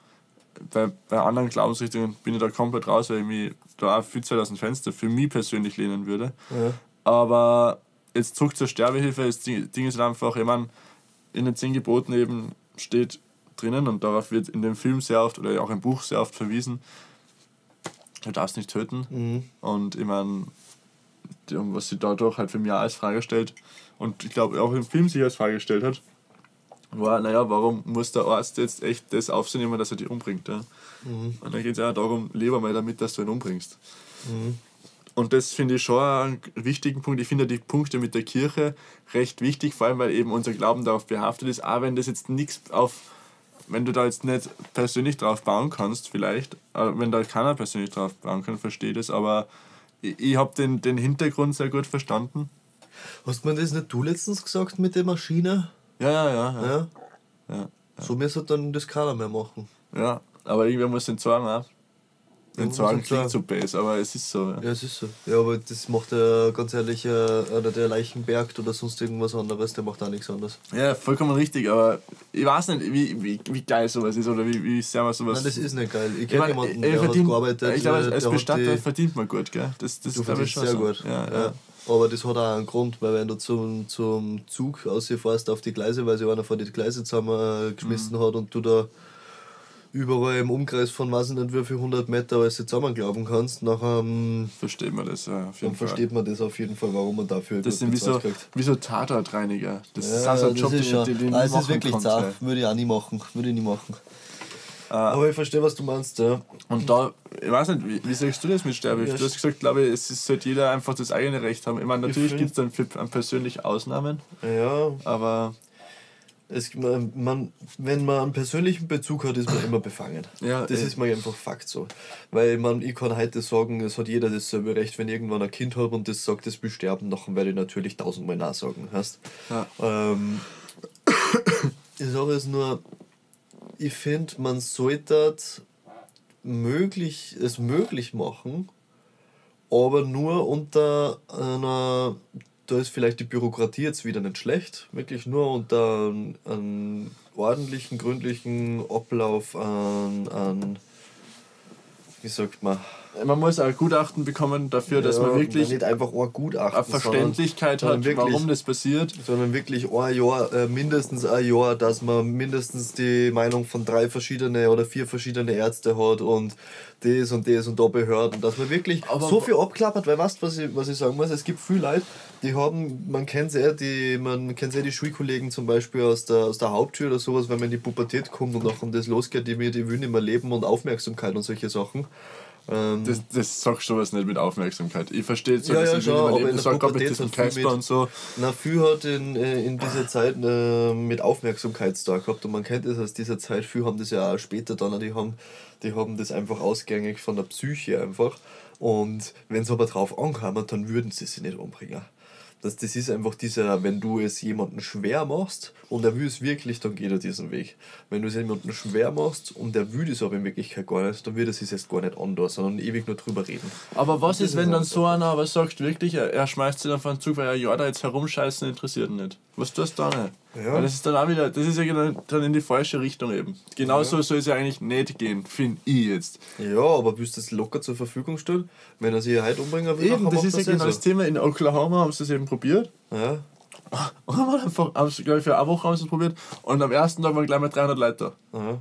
Speaker 2: Bei, bei anderen Glaubensrichtungen bin ich da komplett raus, weil ich mich da auch viel Zeit aus dem Fenster für mich persönlich lehnen würde.
Speaker 1: Ja.
Speaker 2: Aber jetzt zurück zur Sterbehilfe. Das Ding Ding ist halt einfach, ich meine, in den zehn Geboten eben steht drinnen und darauf wird in dem Film sehr oft oder auch im Buch sehr oft verwiesen, du darfst nicht töten.
Speaker 1: Mhm.
Speaker 2: Und ich meine, was sie dadurch halt für mich als Frage stellt und ich glaube auch im Film sich als Frage gestellt hat, war, naja, warum muss der Arzt jetzt echt das auf sich nehmen, dass er dich umbringt? Ja? Und dann geht es ja auch darum, lebe mal damit, dass du ihn umbringst. Und das finde ich schon einen wichtigen Punkt. Ich finde die Punkte mit der Kirche recht wichtig, vor allem weil eben unser Glauben darauf behaftet ist, auch wenn das jetzt nichts auf, wenn du da jetzt nicht persönlich drauf bauen kannst, vielleicht, äh, wenn da keiner persönlich drauf bauen kann, verstehe ich das, aber ich, ich habe den, den Hintergrund sehr gut verstanden.
Speaker 1: Hast du mir das nicht du letztens gesagt mit der Maschine?
Speaker 2: Ja, ja, ja. ja.
Speaker 1: Ja.
Speaker 2: ja.
Speaker 1: So müsste dann das keiner mehr machen.
Speaker 2: Ja, aber irgendwer muss den sagen auch. Den
Speaker 1: den sagen.
Speaker 2: klingt so base, aber es ist so. Ja.
Speaker 1: Ja, es ist so. Ja, aber das macht ja ganz ehrlich äh, einer der Leichenberg oder sonst irgendwas anderes, der macht auch nichts anderes.
Speaker 2: Ja, vollkommen richtig, aber ich weiß nicht, wie, wie, wie geil sowas ist oder wie, wie sehr man sowas.
Speaker 1: Nein, das ist nicht geil. Ich kenne jemanden,
Speaker 2: er
Speaker 1: der hat
Speaker 2: verdient,
Speaker 1: gearbeitet.
Speaker 2: Ich glaube,
Speaker 1: äh,
Speaker 2: als
Speaker 1: hat
Speaker 2: Bestatter
Speaker 1: die-
Speaker 2: verdient man gut, gell? Das, das
Speaker 1: Du
Speaker 2: glaube ich schon
Speaker 1: sehr
Speaker 2: so.
Speaker 1: gut.
Speaker 2: Ja,
Speaker 1: Ja,
Speaker 2: ja.
Speaker 1: Aber das hat auch einen Grund, weil wenn du zum, zum Zug ausfährst auf die Gleise, weil sich einer vor die Gleise zusammengeschmissen
Speaker 2: Mhm.
Speaker 1: hat und du da überall im Umkreis von was nicht wie viel 100 Meter alles zusammen glauben kannst, nachher ähm,
Speaker 2: versteht man das ja auf jeden
Speaker 1: dann versteht man das auf jeden Fall, warum man dafür
Speaker 2: Das sind wie so, wie so Tatortreiniger. Das ist
Speaker 1: Ja,
Speaker 2: also ein
Speaker 1: das
Speaker 2: Job,
Speaker 1: ist
Speaker 2: den, den, den ich
Speaker 1: es ist wirklich
Speaker 2: kann,
Speaker 1: zart. Würde ich auch nie machen. Würde ich nie machen.
Speaker 2: Ah.
Speaker 1: Aber ich verstehe, was du meinst, ja.
Speaker 2: Und da, ich weiß nicht, wie, wie siehst du das mit Sterbehilfe?
Speaker 1: Ja,
Speaker 2: Du hast gesagt, glaube ich, es ist, sollte jeder einfach das eigene Recht haben. Ich meine, natürlich gibt es dann für, an persönliche Ausnahmen,
Speaker 1: Ja,
Speaker 2: aber
Speaker 1: es, man, man, wenn man einen persönlichen Bezug hat, ist man immer befangen.
Speaker 2: Ja,
Speaker 1: das
Speaker 2: eh.
Speaker 1: ist mal einfach Fakt so. Weil man, ich kann heute sagen, es hat jeder dasselbe Recht, wenn ich irgendwann ein Kind habe und das sagt, es will sterben, dann werde ich natürlich tausendmal Nein sagen. Heißt,
Speaker 2: Ja.
Speaker 1: ähm, die Sache ist nur, ich finde, man sollte möglich, es möglich machen, aber nur unter einer, da ist vielleicht die Bürokratie jetzt wieder nicht schlecht, wirklich nur unter einem, einem ordentlichen, gründlichen Ablauf an, an wie sagt man,
Speaker 2: man muss ein Gutachten bekommen dafür, dass
Speaker 1: Ja,
Speaker 2: man wirklich
Speaker 1: nicht einfach ein Gutachten,
Speaker 2: eine Verständlichkeit
Speaker 1: sondern
Speaker 2: hat,
Speaker 1: wirklich-
Speaker 2: warum das passiert.
Speaker 1: sondern wirklich ein Jahr, äh, mindestens ein Jahr, dass man mindestens die Meinung von drei verschiedene oder vier verschiedene Ärzte hat und das und das und da Behörden, dass man wirklich
Speaker 2: Aber
Speaker 1: so viel abklappert, weil weißt du, was ich, was ich sagen muss, es gibt viele Leute, die haben, man kennt sehr die, man kennt sehr die Schulkollegen zum Beispiel aus der, aus der Hauptschule oder sowas, wenn man in die Pubertät kommt und nachher das losgeht, die, mir- die will nicht mehr leben und Aufmerksamkeit und solche Sachen. Ähm,
Speaker 2: Das, das sagst du was nicht mit Aufmerksamkeit. Ich verstehe so,
Speaker 1: Ja,
Speaker 2: dass
Speaker 1: ja,
Speaker 2: ich
Speaker 1: schon, aber in der Pubertät viel
Speaker 2: Casper
Speaker 1: mit-
Speaker 2: und so.
Speaker 1: Na, viel hat in, äh, in dieser Zeit äh, mit Aufmerksamkeitstag gehabt und man kennt es aus dieser Zeit, viel haben das ja auch später dann, die haben, die haben das einfach ausgängig von der Psyche einfach und wenn sie aber drauf ankommen, dann würden sie sich nicht umbringen. Das, das ist einfach dieser, wenn du es jemandem schwer machst und er will es wirklich, dann geht er diesen Weg. Wenn du es jemandem schwer machst und er will es aber in Wirklichkeit gar nicht, dann wird er sich jetzt gar nicht an, sondern ewig nur drüber reden.
Speaker 2: Aber was ist,
Speaker 1: ist
Speaker 2: wenn dann so einer aber sagt, wirklich, er, er schmeißt sich dann von Zug, weil er ja da jetzt herumscheißen interessiert ihn nicht? Was tust du da nicht?
Speaker 1: Ja.
Speaker 2: Weil das ist dann auch wieder, das ist ja genau dann in die falsche Richtung eben. Genauso soll es ja eigentlich nicht gehen, finde ich jetzt.
Speaker 1: Ja, aber willst du das locker zur Verfügung stellen? Wenn er sich heute umbringen will,
Speaker 2: Eben, das ist ja
Speaker 1: er's eh
Speaker 2: genau das Thema. In Oklahoma haben sie es eben probiert.
Speaker 1: Ja,
Speaker 2: Und haben einfach, haben sie, glaube ich, für eine Woche haben sie es probiert. Und am ersten Tag waren gleich mal 300 Leute da.
Speaker 1: ja.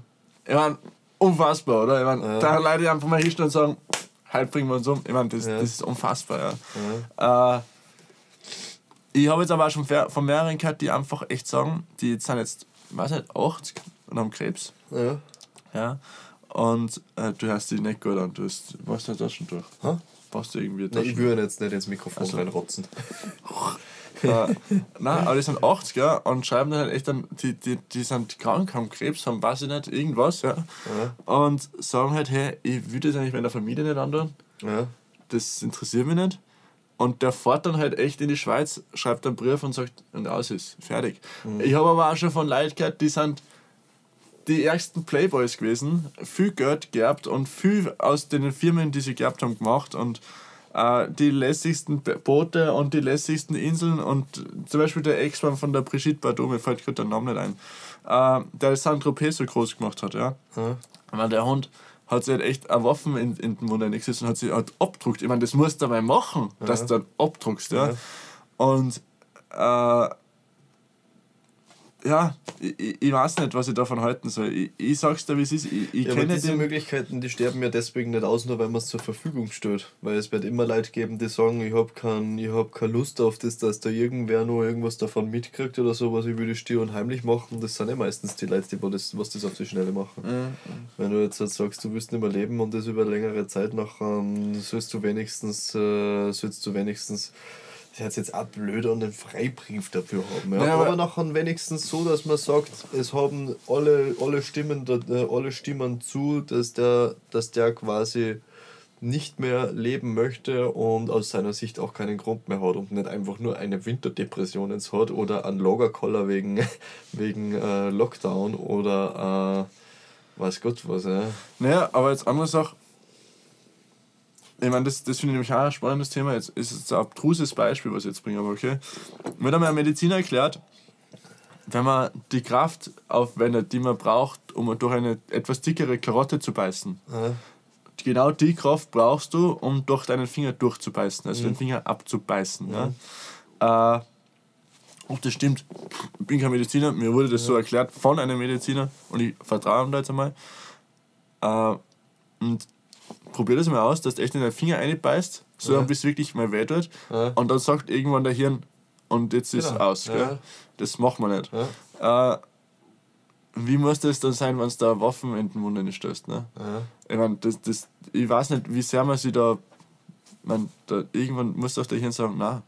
Speaker 2: Ich meine, unfassbar, oder? Ich meine,
Speaker 1: Ja.
Speaker 2: 300 Leute, die einfach mal hinstellen und sagen, halt bringen wir uns um. Ich meine, das,
Speaker 1: Ja.
Speaker 2: das ist unfassbar, ja. Äh, ich habe jetzt aber auch schon von mehreren gehört, die einfach echt sagen, die sind jetzt, weiß nicht, 80 und haben Krebs.
Speaker 1: ja.
Speaker 2: Ja. Und äh, du hörst dich nicht gut an. Du hast, warst du das schon durch?
Speaker 1: Hä?
Speaker 2: Brauchst du irgendwie
Speaker 1: Nein, ich würde jetzt nicht ins Mikrofon
Speaker 2: Also.
Speaker 1: reinrotzen.
Speaker 2: äh, nein, aber die sind 80er und schreiben dann halt echt dann, die, die, die sind krank, haben Krebs, haben weiß ich nicht, irgendwas, ja. Und sagen halt, hey, ich würde das eigentlich meiner Familie nicht antun,
Speaker 1: Ja.
Speaker 2: das interessiert mich nicht. Und der fährt dann halt echt in die Schweiz, schreibt einen Brief und sagt, und aus ist, fertig. Ich habe aber auch schon von Leuten gehört, die sind die ärgsten Playboys gewesen, viel Geld geerbt und viel aus den Firmen, die sie geerbt haben, gemacht und äh, die lässigsten Boote und die lässigsten Inseln und zum Beispiel der Ex-Mann von der Brigitte Bardot, mir fällt gerade der Name nicht ein, äh, der Saint-Tropez so groß gemacht hat, ja.
Speaker 1: Ja.
Speaker 2: Weil der Hund hat sich halt echt eine Waffe in, in den Mund eingesetzt und hat sie halt abdruckt. Ich meine, das musst du dabei machen, dass du dann abdruckst, ja.
Speaker 1: Ja.
Speaker 2: Und äh, ja, ich, ich- weiß nicht, was ich davon halten soll. Ich, ich sag's dir, wie es ist. Ich, ich
Speaker 1: Ja,
Speaker 2: kenne
Speaker 1: diese
Speaker 2: den.
Speaker 1: Möglichkeiten, die sterben ja deswegen nicht aus, nur weil man es zur Verfügung stellt. Weil es wird immer Leute geben, die sagen, ich habe kein, ich hab keine Lust auf das, dass da irgendwer nur irgendwas davon mitkriegt oder sowas, ich würde still und heimlich machen. Das sind ja meistens die Leute, die das, was das auf die Schnelle machen. Wenn du jetzt halt sagst, du willst nicht mehr leben und das über längere Zeit nach, ähm, sollst du wenigstens, äh, sollst du wenigstens, hört sich jetzt auch blöd an, einen Freibrief dafür haben. Ja?
Speaker 2: Ja,
Speaker 1: aber,
Speaker 2: aber-
Speaker 1: nachher wenigstens so, dass man sagt, es haben alle, alle, Stimmen, äh, alle Stimmen zu, dass der, dass der quasi nicht mehr leben möchte und aus seiner Sicht auch keinen Grund mehr hat und nicht einfach nur eine Winterdepression jetzt hat oder einen Lagerkoller wegen, wegen äh, Lockdown oder äh, weiß Gott was. Ja.
Speaker 2: Naja, aber jetzt andere Sache. Ich meine, das, das finde ich nämlich auch ein spannendes Thema. Jetzt ist es ein abstruses Beispiel, was ich jetzt bringe, aber okay. Mir hat einmal ein Mediziner erklärt, wenn man die Kraft aufwendet, die man braucht, um durch eine etwas dickere Karotte zu beißen,
Speaker 1: Ja.
Speaker 2: genau die Kraft brauchst du, um durch deinen Finger durchzubeißen, also den Finger abzubeißen. Ja? Äh, ob das stimmt, ich bin kein Mediziner, mir wurde das so erklärt von einem Mediziner und ich vertraue ihm da jetzt einmal. Äh, und probier das mal aus, dass du echt in den Finger reinbeißt, so
Speaker 1: Ja.
Speaker 2: bis es wirklich mal weh tut.
Speaker 1: Ja.
Speaker 2: Und dann sagt irgendwann der Hirn, und jetzt ist es
Speaker 1: Genau.
Speaker 2: aus.
Speaker 1: Ja.
Speaker 2: Das macht man nicht. Äh, wie muss das dann sein, wenn du da Waffen in den Mund reinstößt? Ne? Ich, mein, das, das, ich weiß nicht, wie sehr man sich da. Man, da irgendwann muss doch der Hirn sagen, nein.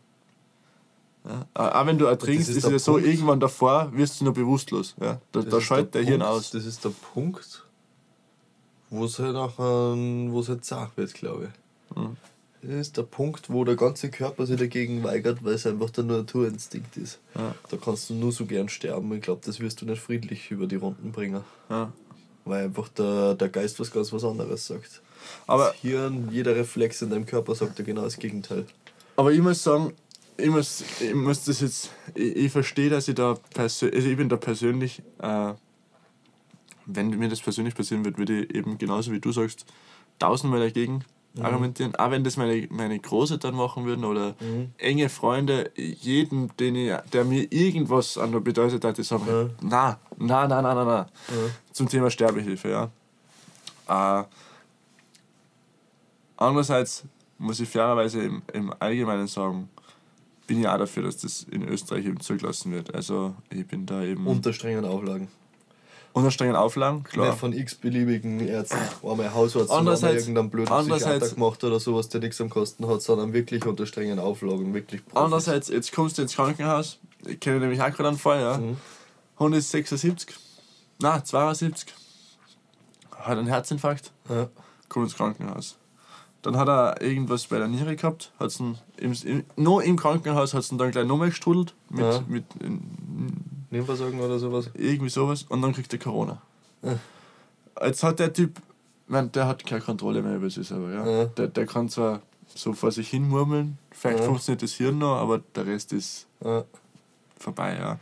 Speaker 2: Ja? Auch auch wenn du ertrinkst,
Speaker 1: ist
Speaker 2: ist es
Speaker 1: der
Speaker 2: ja so, irgendwann davor wirst du noch bewusstlos. Ja? Da, da
Speaker 1: ist
Speaker 2: schaltet der, Hirn aus.
Speaker 1: Das ist der Punkt, wo es halt nachher, wo es halt zart wird, glaube ich.
Speaker 2: Mhm.
Speaker 1: Das ist der Punkt, wo der ganze Körper sich dagegen weigert, weil es einfach der Naturinstinkt ist.
Speaker 2: Ja.
Speaker 1: Da kannst du nur so gern sterben. Ich glaube, das wirst du nicht friedlich über die Runden bringen.
Speaker 2: Ja.
Speaker 1: Weil einfach der, der Geist was ganz was anderes sagt.
Speaker 2: Aber,
Speaker 1: das Hirn, jeder Reflex in deinem Körper sagt ja genau das Gegenteil.
Speaker 2: aber ich muss sagen, ich muss, ich muss das jetzt. Ich, ich verstehe, dass ich da persönlich. Also ich bin da persönlich. Äh, wenn mir das persönlich passieren wird, würde ich eben genauso wie du sagst, tausendmal dagegen argumentieren. Auch wenn das meine, meine Große dann machen würden oder enge Freunde, jeden, den ich, der mir irgendwas an der bedeutet hat, die sagen,
Speaker 1: Ja.
Speaker 2: na, na, na, na, na, na.
Speaker 1: Ja.
Speaker 2: Zum Thema Sterbehilfe, ja. Äh, andererseits muss ich fairerweise im, im Allgemeinen sagen, bin ich auch dafür, dass das in Österreich eben zugelassen wird. Also ich bin da eben
Speaker 1: Unter strengen Auflagen.
Speaker 2: Unter strengen Auflagen, klar.
Speaker 1: Nicht von x-beliebigen Ärzten, einmal Hausarzt
Speaker 2: Andererseits-
Speaker 1: irgendeinen blöden
Speaker 2: andererseits-
Speaker 1: Psychiater gemacht oder sowas, der nichts am Kosten hat, sondern wirklich unter strengen Auflagen, wirklich Profis.
Speaker 2: Andererseits, jetzt kommst du ins Krankenhaus, ich kenne nämlich auch gerade einen Fall, ja.
Speaker 1: Mhm.
Speaker 2: Hund ist 76, nein, 72, hat einen Herzinfarkt,
Speaker 1: Ja.
Speaker 2: kommt ins Krankenhaus. Dann hat er irgendwas bei der Niere gehabt, hat's ihn im, im, noch im Krankenhaus hat es dann gleich nochmal gestrudelt mit,
Speaker 1: Ja.
Speaker 2: mit in,
Speaker 1: Nebenversagen oder sowas.
Speaker 2: irgendwie sowas und dann kriegt er Corona.
Speaker 1: Ja.
Speaker 2: Jetzt hat der Typ, man, der hat keine Kontrolle mehr über sich selber. Ja?
Speaker 1: Ja.
Speaker 2: Der, der kann zwar so vor sich hin murmeln, vielleicht
Speaker 1: Ja.
Speaker 2: funktioniert das Hirn noch, aber der Rest ist vorbei. Ja.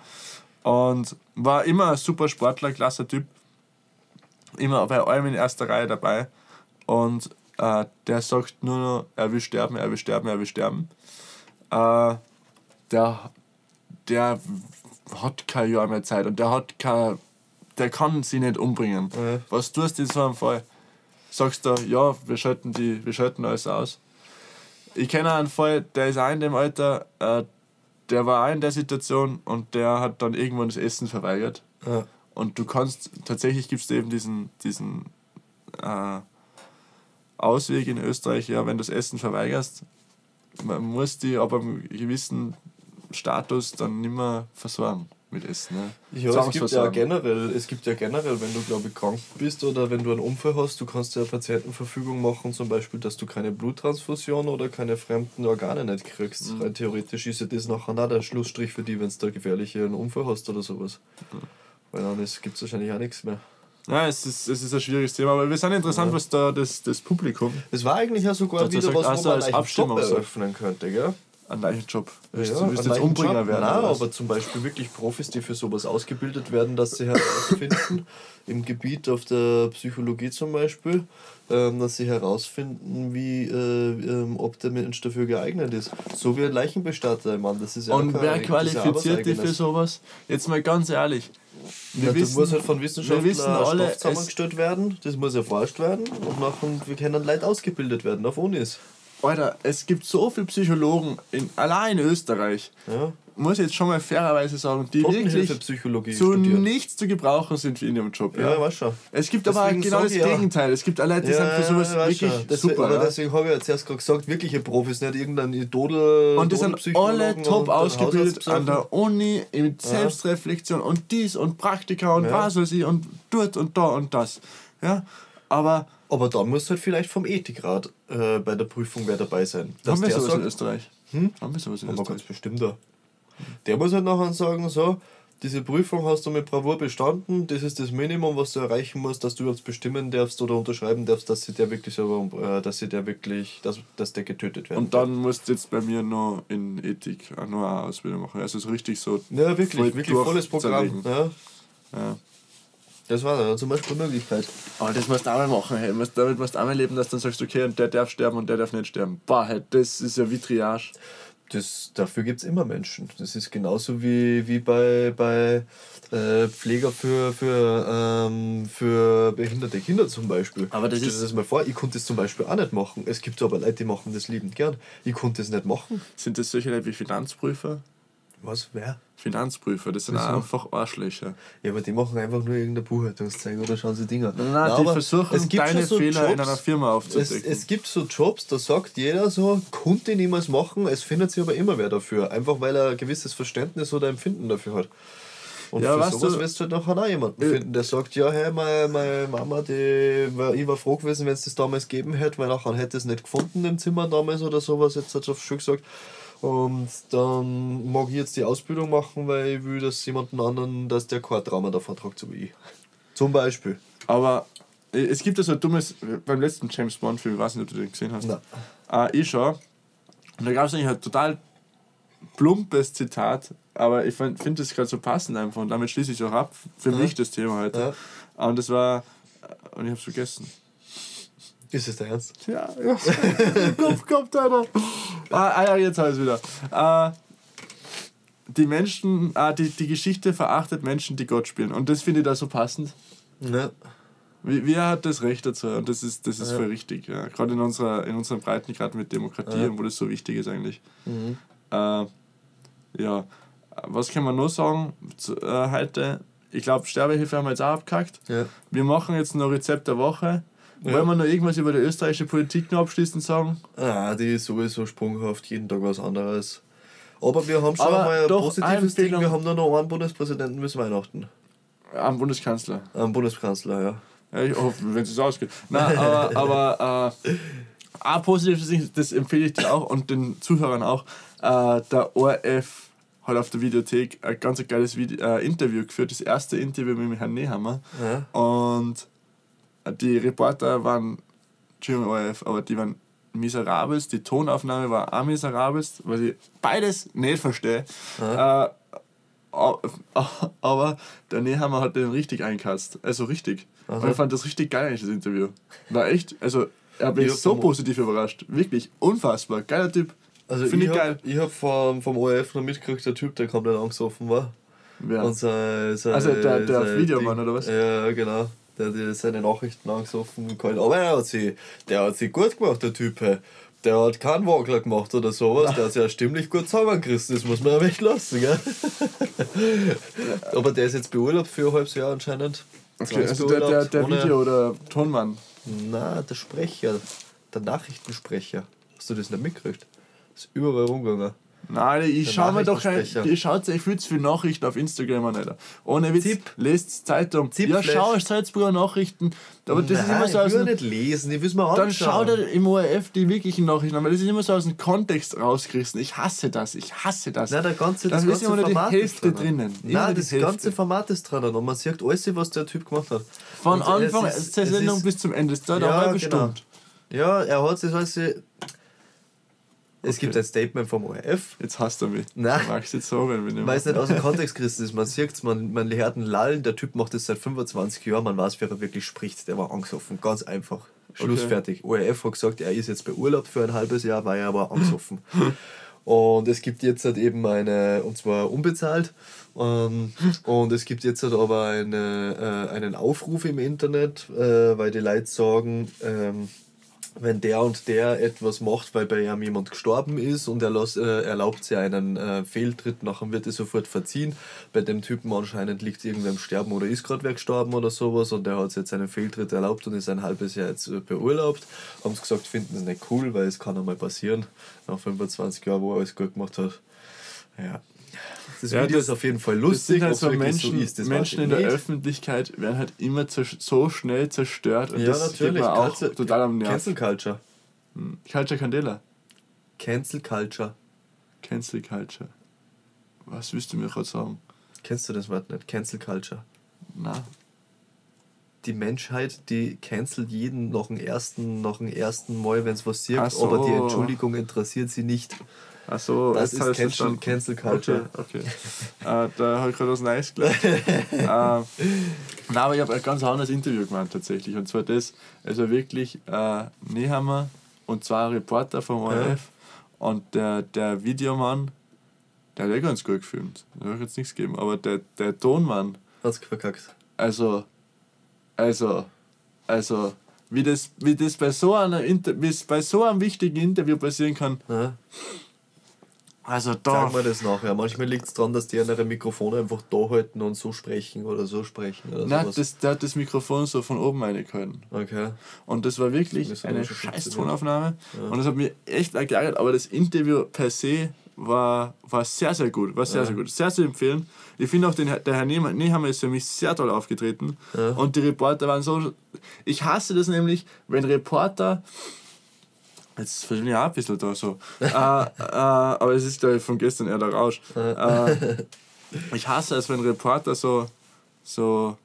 Speaker 2: Und war immer ein super Sportler, klasse Typ. Immer bei allem in erster Reihe dabei. Und äh, der sagt nur noch, er will sterben, er will sterben, er will sterben. Äh, der, der hat kein Jahr mehr Zeit und der hat kein, der kann sie nicht umbringen.
Speaker 1: Ja.
Speaker 2: Was tust du in so einem Fall? Sagst du, ja, wir schalten, die, wir schalten alles aus. Ich kenne einen Fall, der ist auch in dem Alter, äh, der war auch in der Situation und der hat dann irgendwann das Essen verweigert.
Speaker 1: Ja.
Speaker 2: Und du kannst, tatsächlich gibt es eben diesen, diesen äh, Ausweg in Österreich, ja, wenn du das Essen verweigerst, man muss die ab einem gewissen Status dann nicht mehr versorgen mit Essen. Ne?
Speaker 1: Ja, es gibt ja generell, es gibt ja generell, wenn du glaube ich krank bist oder wenn du einen Unfall hast, du kannst ja Patientenverfügung machen, zum Beispiel, dass du keine Bluttransfusion oder keine fremden Organe nicht kriegst.
Speaker 2: Mhm.
Speaker 1: Rein theoretisch ist ja das nachher auch der Schlussstrich für die, wenn du da gefährlichen Unfall hast oder sowas.
Speaker 2: Mhm.
Speaker 1: Weil dann gibt es wahrscheinlich auch nichts mehr.
Speaker 2: Ja, es ist, es ist ein schwieriges Thema, aber wir sind interessant, was da das, das Publikum
Speaker 1: Es war eigentlich ja sogar wieder
Speaker 2: sagt
Speaker 1: was,
Speaker 2: also
Speaker 1: man
Speaker 2: als
Speaker 1: einen
Speaker 2: Abstimmung
Speaker 1: eröffnen könnte, gell?
Speaker 2: Einen leichten Job. Willst
Speaker 1: Ja,
Speaker 2: du willst
Speaker 1: einen
Speaker 2: jetzt Umbringer
Speaker 1: Job.
Speaker 2: werden?
Speaker 1: Nein, aber zum Beispiel wirklich Profis, die für sowas ausgebildet werden, dass sie herausfinden, im Gebiet auf der Psychologie zum Beispiel, ähm, dass sie herausfinden, wie, äh, ähm, ob der Mensch dafür geeignet ist. So wie ein Leichenbestatter, Mann, das ist ja
Speaker 2: Und wer
Speaker 1: das
Speaker 2: qualifiziert dich für sowas? Jetzt mal ganz ehrlich. Wir
Speaker 1: Ja, das
Speaker 2: wissen,
Speaker 1: muss halt von Wissenschaftlern
Speaker 2: wissen alle,
Speaker 1: zusammengestellt werden, das muss erforscht werden und nachher wir können Leute ausgebildet werden auf Unis.
Speaker 2: Alter, es gibt so viele Psychologen, in, allein in Österreich,
Speaker 1: Ja.
Speaker 2: muss ich jetzt schon mal fairerweise sagen, die wirklich
Speaker 1: Totenhilfepsychologie
Speaker 2: zu
Speaker 1: studiert.
Speaker 2: nichts zu gebrauchen sind in ihrem Job.
Speaker 1: Ja,
Speaker 2: Ja.
Speaker 1: weiß schon.
Speaker 2: Es gibt aber
Speaker 1: Deswegen
Speaker 2: genau
Speaker 1: sag
Speaker 2: das
Speaker 1: ja.
Speaker 2: Gegenteil. Es gibt Leute, die sind für sowas wirklich
Speaker 1: schon. Deswegen,
Speaker 2: super.
Speaker 1: Aber
Speaker 2: ja.
Speaker 1: deswegen habe ich ja zuerst gerade gesagt, wirkliche Profis, nicht irgendein Idol.
Speaker 2: Und die sind alle top ausgebildet an
Speaker 1: der
Speaker 2: Uni, mit Selbstreflexion und dies und Praktika und
Speaker 1: Ja.
Speaker 2: was weiß ich und dort und da und das. Ja, aber
Speaker 1: Aber dann muss halt vielleicht vom Ethikrat äh, bei der Prüfung wer dabei sein. Dass
Speaker 2: haben wir sowas in Österreich?
Speaker 1: Hm?
Speaker 2: Haben wir sowas in
Speaker 1: aber
Speaker 2: Österreich?
Speaker 1: ganz bestimmt da. Der muss halt nachher sagen, so, diese Prüfung hast du mit Bravour bestanden, das ist das Minimum, was du erreichen musst, dass du überhaupt bestimmen darfst oder unterschreiben darfst, dass sie der wirklich selber, äh, dass sie der wirklich, dass, dass der getötet werden
Speaker 2: Und dann musst du jetzt bei mir noch in Ethik auch noch eine Ausbildung machen. Also so richtig so.
Speaker 1: Ja, wirklich, wirklich volles Programm. Ja,
Speaker 2: Ja.
Speaker 1: Das war zum Beispiel eine Möglichkeit.
Speaker 2: Aber das musst du auch mal machen. Hey. Damit musst du auch mal leben, dass du dann sagst, okay, und der darf sterben und der darf nicht sterben. Boah, hey, das ist ja wie Triage.
Speaker 1: das, dafür gibt es immer Menschen. Das ist genauso wie, wie bei, bei äh, Pfleger für, für, ähm, für behinderte Kinder zum Beispiel.
Speaker 2: Aber das
Speaker 1: Stell
Speaker 2: ist-
Speaker 1: dir das mal vor, ich konnte das zum Beispiel auch nicht machen. Es gibt aber Leute, die machen das liebend gern. Ich konnte das nicht machen.
Speaker 2: Sind das solche Leute wie Finanzprüfer?
Speaker 1: Was? Wer?
Speaker 2: Finanzprüfer, das sind
Speaker 1: Wieso?
Speaker 2: einfach Arschlöcher.
Speaker 1: Ja, aber die machen einfach nur irgendeine Buchhaltungszeug oder schauen sie Dinger.
Speaker 2: Nein, nein, die versuchen,
Speaker 1: es gibt
Speaker 2: deine
Speaker 1: so
Speaker 2: Fehler in
Speaker 1: Jobs-
Speaker 2: einer Firma
Speaker 1: Es,
Speaker 2: aufzudecken.
Speaker 1: es gibt so Jobs, da sagt jeder so, konnte niemals machen, es findet sich aber immer wer dafür. Einfach weil er ein gewisses Verständnis oder Empfinden dafür hat. Und
Speaker 2: Ja,
Speaker 1: für
Speaker 2: weißt
Speaker 1: sowas
Speaker 2: du-
Speaker 1: wirst du halt nachher auch jemanden
Speaker 2: Äh.
Speaker 1: finden, der sagt, ja, hey, meine, meine Mama, die, war, ich war froh gewesen, wenn es das damals gegeben hätte, weil nachher hätte es nicht gefunden im Zimmer damals oder sowas, jetzt hat es schon gesagt. Und dann mag ich jetzt die Ausbildung machen, weil ich will, dass jemanden anderen, dass der kein Trauma davon tragt, so wie ich. Zum Beispiel.
Speaker 2: Aber äh, es gibt ja so ein dummes, beim letzten James Bond-Film, ich weiß nicht, ob du den gesehen hast.
Speaker 1: Nein.
Speaker 2: Äh, ich schon. Und da gab es eigentlich ein total plumpes Zitat, aber ich finde das gerade so passend einfach und damit schließe ich es auch ab. Für
Speaker 1: Ja.
Speaker 2: mich das Thema heute. Und das war, äh, und ich habe es vergessen.
Speaker 1: Ist es der Ernst?
Speaker 2: Ja, ja. Kopf gehabt, Alter. Ah, ah ja, jetzt habe ich es wieder. Äh, die Menschen, ah, die, die Geschichte verachtet Menschen, die Gott spielen. Und das finde ich da so passend. Wie, wer hat das Recht dazu? Und das ist, das ist
Speaker 1: Ja.
Speaker 2: voll richtig. Ja. Gerade in unserer, in unseren Breiten, gerade mit Demokratie,
Speaker 1: Ja.
Speaker 2: wo das so wichtig ist eigentlich.
Speaker 1: Mhm.
Speaker 2: Äh, ja, was kann man noch sagen zu, äh, heute? Ich glaube, Sterbehilfe haben wir jetzt auch abgekackt.
Speaker 1: Ja.
Speaker 2: Wir machen jetzt noch Rezept der Woche.
Speaker 1: Ja.
Speaker 2: Wollen wir noch irgendwas über die österreichische Politik noch abschließend sagen?
Speaker 1: Ah, die ist sowieso sprunghaft, jeden Tag was anderes. Aber wir haben schon
Speaker 2: Aber
Speaker 1: mal ein
Speaker 2: doch,
Speaker 1: positives Ding. Wir haben nur noch einen Bundespräsidenten bis Weihnachten.
Speaker 2: Am Bundeskanzler.
Speaker 1: Einen Bundeskanzler, ja.
Speaker 2: Ja, ich hoffe, wenn es ausgeht. Nein, aber, aber äh, ein positives Ding, das empfehle ich dir auch und den Zuhörern auch. Äh, der ORF hat auf der Videothek ein ganz geiles Video, äh, Interview geführt, das erste Interview mit dem Herrn Nehammer.
Speaker 1: ja.
Speaker 2: Und die Reporter waren, Entschuldigung, ORF, aber die waren miserabelst. Die Tonaufnahme war auch miserabelst, weil ich beides nicht verstehe. Äh, aber der Nehammer hat den richtig einkast. Also richtig. Und ich fand das richtig geil das Interview. War echt, also er hat mich so positiv überrascht. Wirklich unfassbar. Geiler Typ.
Speaker 1: Also
Speaker 2: Finde
Speaker 1: ich
Speaker 2: ich
Speaker 1: hab,
Speaker 2: geil.
Speaker 1: Ich habe vom, vom ORF noch mitgekriegt, der Typ, der komplett angesoffen war.
Speaker 2: Ja.
Speaker 1: Und sein, sein,
Speaker 2: Also der- der Videomann, oder was?
Speaker 1: Ja, genau. Der hat seine Nachrichten angesoffen gehalten. Aber er hat sie, der hat sie gut gemacht, der Typ. hey. Der hat keinen Wackler gemacht oder sowas. Der hat sich ja stimmlich gut zusammengerissen. Das muss man ja echt lassen, gell? Aber der ist jetzt beurlaubt für ein halbes Jahr anscheinend.
Speaker 2: Okay, also der, der, der Video- oder Tonmann.
Speaker 1: Na, der Sprecher, der Nachrichtensprecher. Hast du das nicht mitgekriegt? ist überall rumgegangen.
Speaker 2: Nein, ich
Speaker 1: Der
Speaker 2: schau mir doch kein, ihr schaut euch viel zu viele Nachrichten auf Instagram an, Alter. Ohne Witz,
Speaker 1: Tipp.
Speaker 2: lest Zeitung.
Speaker 1: Tipp
Speaker 2: ja, schau Salzburger Nachrichten. Aber das ist
Speaker 1: Nein,
Speaker 2: immer so
Speaker 1: ich
Speaker 2: aus
Speaker 1: will
Speaker 2: dem,
Speaker 1: nicht lesen, ich will es mir anschauen.
Speaker 2: Dann schaut ihr im ORF die wirklichen Nachrichten an, weil das ist immer so aus dem Kontext rausgerissen. Ich hasse das, ich hasse das.
Speaker 1: Nein, der ganze, das
Speaker 2: ist
Speaker 1: ganze
Speaker 2: immer nur die
Speaker 1: Format ist
Speaker 2: Hälfte
Speaker 1: drinnen.
Speaker 2: drinnen.
Speaker 1: Nein, das
Speaker 2: Hälfte.
Speaker 1: ganze Format ist drinnen und man sieht alles, was der Typ gemacht hat.
Speaker 2: Von
Speaker 1: Und
Speaker 2: Anfang
Speaker 1: ist-
Speaker 2: der Sendung
Speaker 1: ist-
Speaker 2: bis zum Ende. Das dauert eine
Speaker 1: Ja,
Speaker 2: halbe
Speaker 1: genau.
Speaker 2: Stunde.
Speaker 1: Ja, er hat das alles. Es
Speaker 2: Okay.
Speaker 1: gibt ein Statement vom ORF.
Speaker 2: Jetzt hasst er mich.
Speaker 1: Nein.
Speaker 2: Du magst jetzt sagen, wenn ich
Speaker 1: Weil es nicht aus dem Kontext gerissen ist. Man sieht man, man hört einen Lallen, der Typ macht das seit 25 Jahren, man weiß, wer er wirklich spricht. Der war angesoffen, ganz einfach. Schluss
Speaker 2: Okay.
Speaker 1: fertig. ORF hat gesagt, er ist jetzt beurlaubt für ein halbes Jahr, war er aber angesoffen. Und es gibt jetzt halt eben eine, und zwar unbezahlt, ähm, und es gibt jetzt halt aber eine, äh, einen Aufruf im Internet, äh, weil die Leute sagen, ähm, wenn der und der etwas macht, weil bei ihm jemand gestorben ist und er las, äh, erlaubt sich einen äh, Fehltritt, nachher wird er sofort verziehen. Bei dem Typen anscheinend liegt irgendwer im Sterben oder ist gerade wer gestorben oder sowas und der hat jetzt einen Fehltritt erlaubt und ist ein halbes Jahr jetzt äh, beurlaubt. Haben sie gesagt, finden es nicht cool, weil es kann einmal passieren, nach 25 Jahren, wo er alles gut gemacht hat. Ja. Das
Speaker 2: Ja,
Speaker 1: Video
Speaker 2: das-
Speaker 1: ist auf jeden Fall
Speaker 2: Das
Speaker 1: lustig.
Speaker 2: sind halt so Menschen,
Speaker 1: ist, das
Speaker 2: Menschen in der
Speaker 1: nicht.
Speaker 2: Öffentlichkeit werden halt immer so schnell zerstört und
Speaker 1: Ja,
Speaker 2: das
Speaker 1: natürlich.
Speaker 2: auch
Speaker 1: Cancel-
Speaker 2: total am Nerv.
Speaker 1: Cancel Culture.
Speaker 2: Culture Candela.
Speaker 1: Cancel Culture.
Speaker 2: Cancel Culture. Was willst du mir gerade sagen?
Speaker 1: Kennst du das Wort nicht? Cancel Culture.
Speaker 2: Na,
Speaker 1: die Menschheit, die cancelt jeden nach dem ersten, nach dem ersten Mal, wenn es was sieht,
Speaker 2: so.
Speaker 1: aber die Entschuldigung interessiert sie nicht.
Speaker 2: Achso,
Speaker 1: Das
Speaker 2: jetzt
Speaker 1: ist Cancel. Cancel Culture.
Speaker 2: Okay, okay. äh, da habe ich gerade was Neues gelernt. äh, nein, aber ich habe ein ganz anderes Interview gemacht tatsächlich. Und zwar das, also wirklich äh, Nehammer und zwei Reporter vom ORF. Und der, der Videomann, der hat ja ganz gut gefilmt. Da habe ich jetzt nichts gegeben. Aber der, der Tonmann,
Speaker 1: Hat's verkackt.
Speaker 2: also, also, also, wie das, wie das bei so einer Inter wie bei so einem wichtigen Interview passieren kann,
Speaker 1: Ja.
Speaker 2: Also da.
Speaker 1: Sag mal das nachher. Manchmal liegt es daran, dass die an ihre Mikrofone einfach da halten und so sprechen oder so sprechen oder
Speaker 2: Nein,
Speaker 1: sowas.
Speaker 2: das, der hat das Mikrofon so von oben reingehalten.
Speaker 1: Okay.
Speaker 2: Und das war wirklich
Speaker 1: Das
Speaker 2: eine scheiß. Tonaufnahme. Und das hat mich echt geärgert, aber das Interview per se war, war sehr, sehr gut. War sehr, sehr gut. Sehr zu empfehlen. Ich finde auch, den, der Herr Nehammer ist für mich sehr toll aufgetreten. Und die Reporter waren so. Ich hasse das nämlich, wenn Reporter. Jetzt verschwinde ich auch ein bisschen da so. äh, äh, aber es ist, glaube ich, von gestern eher der Rausch. Äh, ich hasse es, wenn Reporter so, so,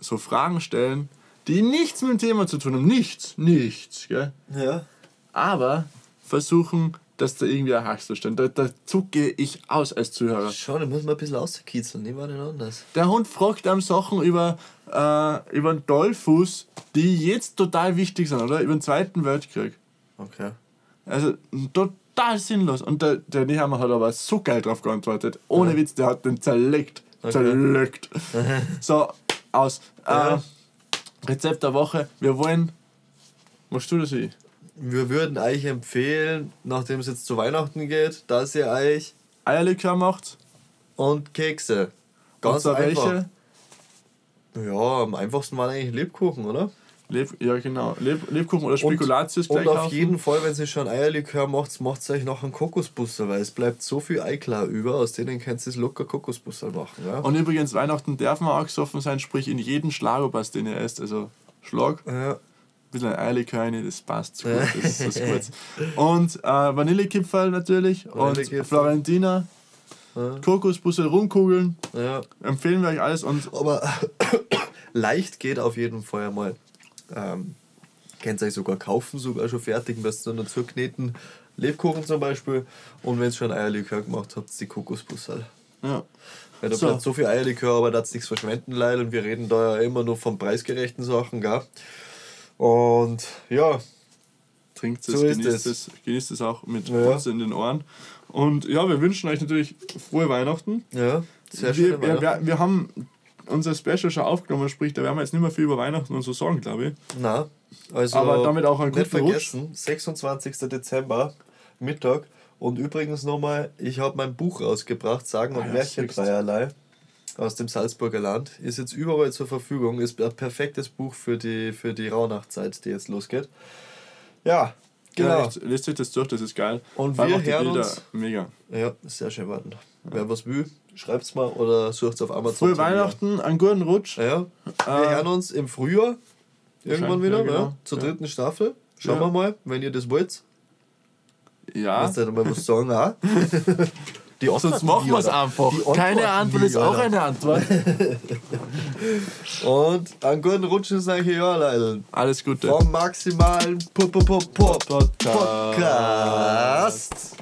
Speaker 2: so Fragen stellen, die nichts mit dem Thema zu tun haben. Nichts, nichts. Gell?
Speaker 1: Ja.
Speaker 2: Aber versuchen, dass da irgendwie ein Hack zu stehen. Da, da zucke ich aus als Zuhörer.
Speaker 1: Schau, da muss man ein bisschen auskitzeln. Ich war nicht anders.
Speaker 2: Der Hund fragt einem Sachen über, äh, über den Dollfuß, die jetzt total wichtig sind, oder? Über den Zweiten Weltkrieg.
Speaker 1: Okay.
Speaker 2: Also total sinnlos. Und der, der Nehammer hat aber so geil drauf geantwortet. Ohne Witz, der hat den zerlegt. Zerlegt. so, aus.
Speaker 1: Ja.
Speaker 2: Äh, Rezept der Woche. Wir wollen. Machst du das wie?
Speaker 1: Wir würden euch empfehlen, nachdem es jetzt zu Weihnachten geht, dass ihr euch
Speaker 2: Eierlikör macht.
Speaker 1: und Kekse.
Speaker 2: Und
Speaker 1: Ganz
Speaker 2: zwar
Speaker 1: einfach.
Speaker 2: welche?
Speaker 1: Ja, am einfachsten waren eigentlich Lebkuchen, oder?
Speaker 2: Leb, ja, genau. Leb, Lebkuchen oder Spekulatius
Speaker 1: und
Speaker 2: gleich
Speaker 1: auf
Speaker 2: kaufen.
Speaker 1: jeden Fall, wenn ihr schon Eierlikör macht, macht euch noch einen Kokosbusser, weil es bleibt so viel Eiklar über, aus denen könnt ihr locker Kokosbusser machen. Ja?
Speaker 2: Und übrigens, Weihnachten darf man auch gesoffen sein, sprich in jeden Schlagerpass, den ihr esst. Also Schlag, ein
Speaker 1: ja.
Speaker 2: bisschen ein Eierlikör rein, das passt zu gut. Das ist, gut. Und äh, Vanillekipferl natürlich und
Speaker 1: Vanillekipferl.
Speaker 2: Florentina, Kokosbusse, Rumkugeln.
Speaker 1: ja.
Speaker 2: Empfehlen wir euch alles. Und
Speaker 1: Aber leicht geht auf jeden Fall einmal. Ähm, könnt ihr euch sogar kaufen, sogar schon fertig, müsst ihr nur dazu kneten. Lebkuchen zum Beispiel. Und wenn ihr schon Eierlikör gemacht habt, die Kokosbusserl.
Speaker 2: ja.
Speaker 1: Weil da
Speaker 2: So.
Speaker 1: bleibt so viel Eierlikör, aber da hat nichts verschwenden leid und wir reden da ja immer nur von preisgerechten Sachen, gell? Und ja,
Speaker 2: trinkt es,
Speaker 1: So ist
Speaker 2: genießt
Speaker 1: es.
Speaker 2: es, genießt es auch mit
Speaker 1: Ja.
Speaker 2: uns in den Ohren. Und ja, wir wünschen euch natürlich frohe Weihnachten.
Speaker 1: ja, sehr schön.
Speaker 2: wir, wir, wir, wir haben unser Special schon aufgenommen, sprich, da werden wir jetzt nicht mehr viel über Weihnachten und so sagen, glaube ich.
Speaker 1: Na, also
Speaker 2: Aber damit auch einen
Speaker 1: nicht
Speaker 2: guten Rutsch.
Speaker 1: vergessen, 26. Dezember, Mittag. Und übrigens nochmal, ich habe mein Buch rausgebracht, Sagen und
Speaker 2: Ah ja,
Speaker 1: Märchen dreierlei aus dem Salzburger Land. Ist jetzt überall zur Verfügung, ist ein perfektes Buch für die, für die Rauhnachtzeit, die jetzt losgeht. Ja,
Speaker 2: Genau. echt, lest euch das durch, das ist geil.
Speaker 1: Und wir hören uns-
Speaker 2: Mega.
Speaker 1: Ja, sehr schön warten. Wer was will, schreibt's mal oder sucht's auf Amazon.
Speaker 2: Frohe. Weihnachten, einen guten Rutsch.
Speaker 1: Ja, wir
Speaker 2: Äh,
Speaker 1: hören uns im Frühjahr irgendwann wieder,
Speaker 2: ja, genau.
Speaker 1: ja, zur
Speaker 2: Ja.
Speaker 1: dritten Staffel. Schauen
Speaker 2: Ja.
Speaker 1: wir mal, wenn ihr das wollt.
Speaker 2: Ja.
Speaker 1: Du nicht mal was sagen, auch? Die
Speaker 2: Sonst machen wir es einfach. Keine Antwort ist auch eine Antwort.
Speaker 1: Und einen guten Rutsch ins neue Jahr, Leute.
Speaker 2: Alles Gute.
Speaker 1: Vom maximalen Pop -Pop -Pop -Pop
Speaker 2: Podcast.
Speaker 1: Podcast.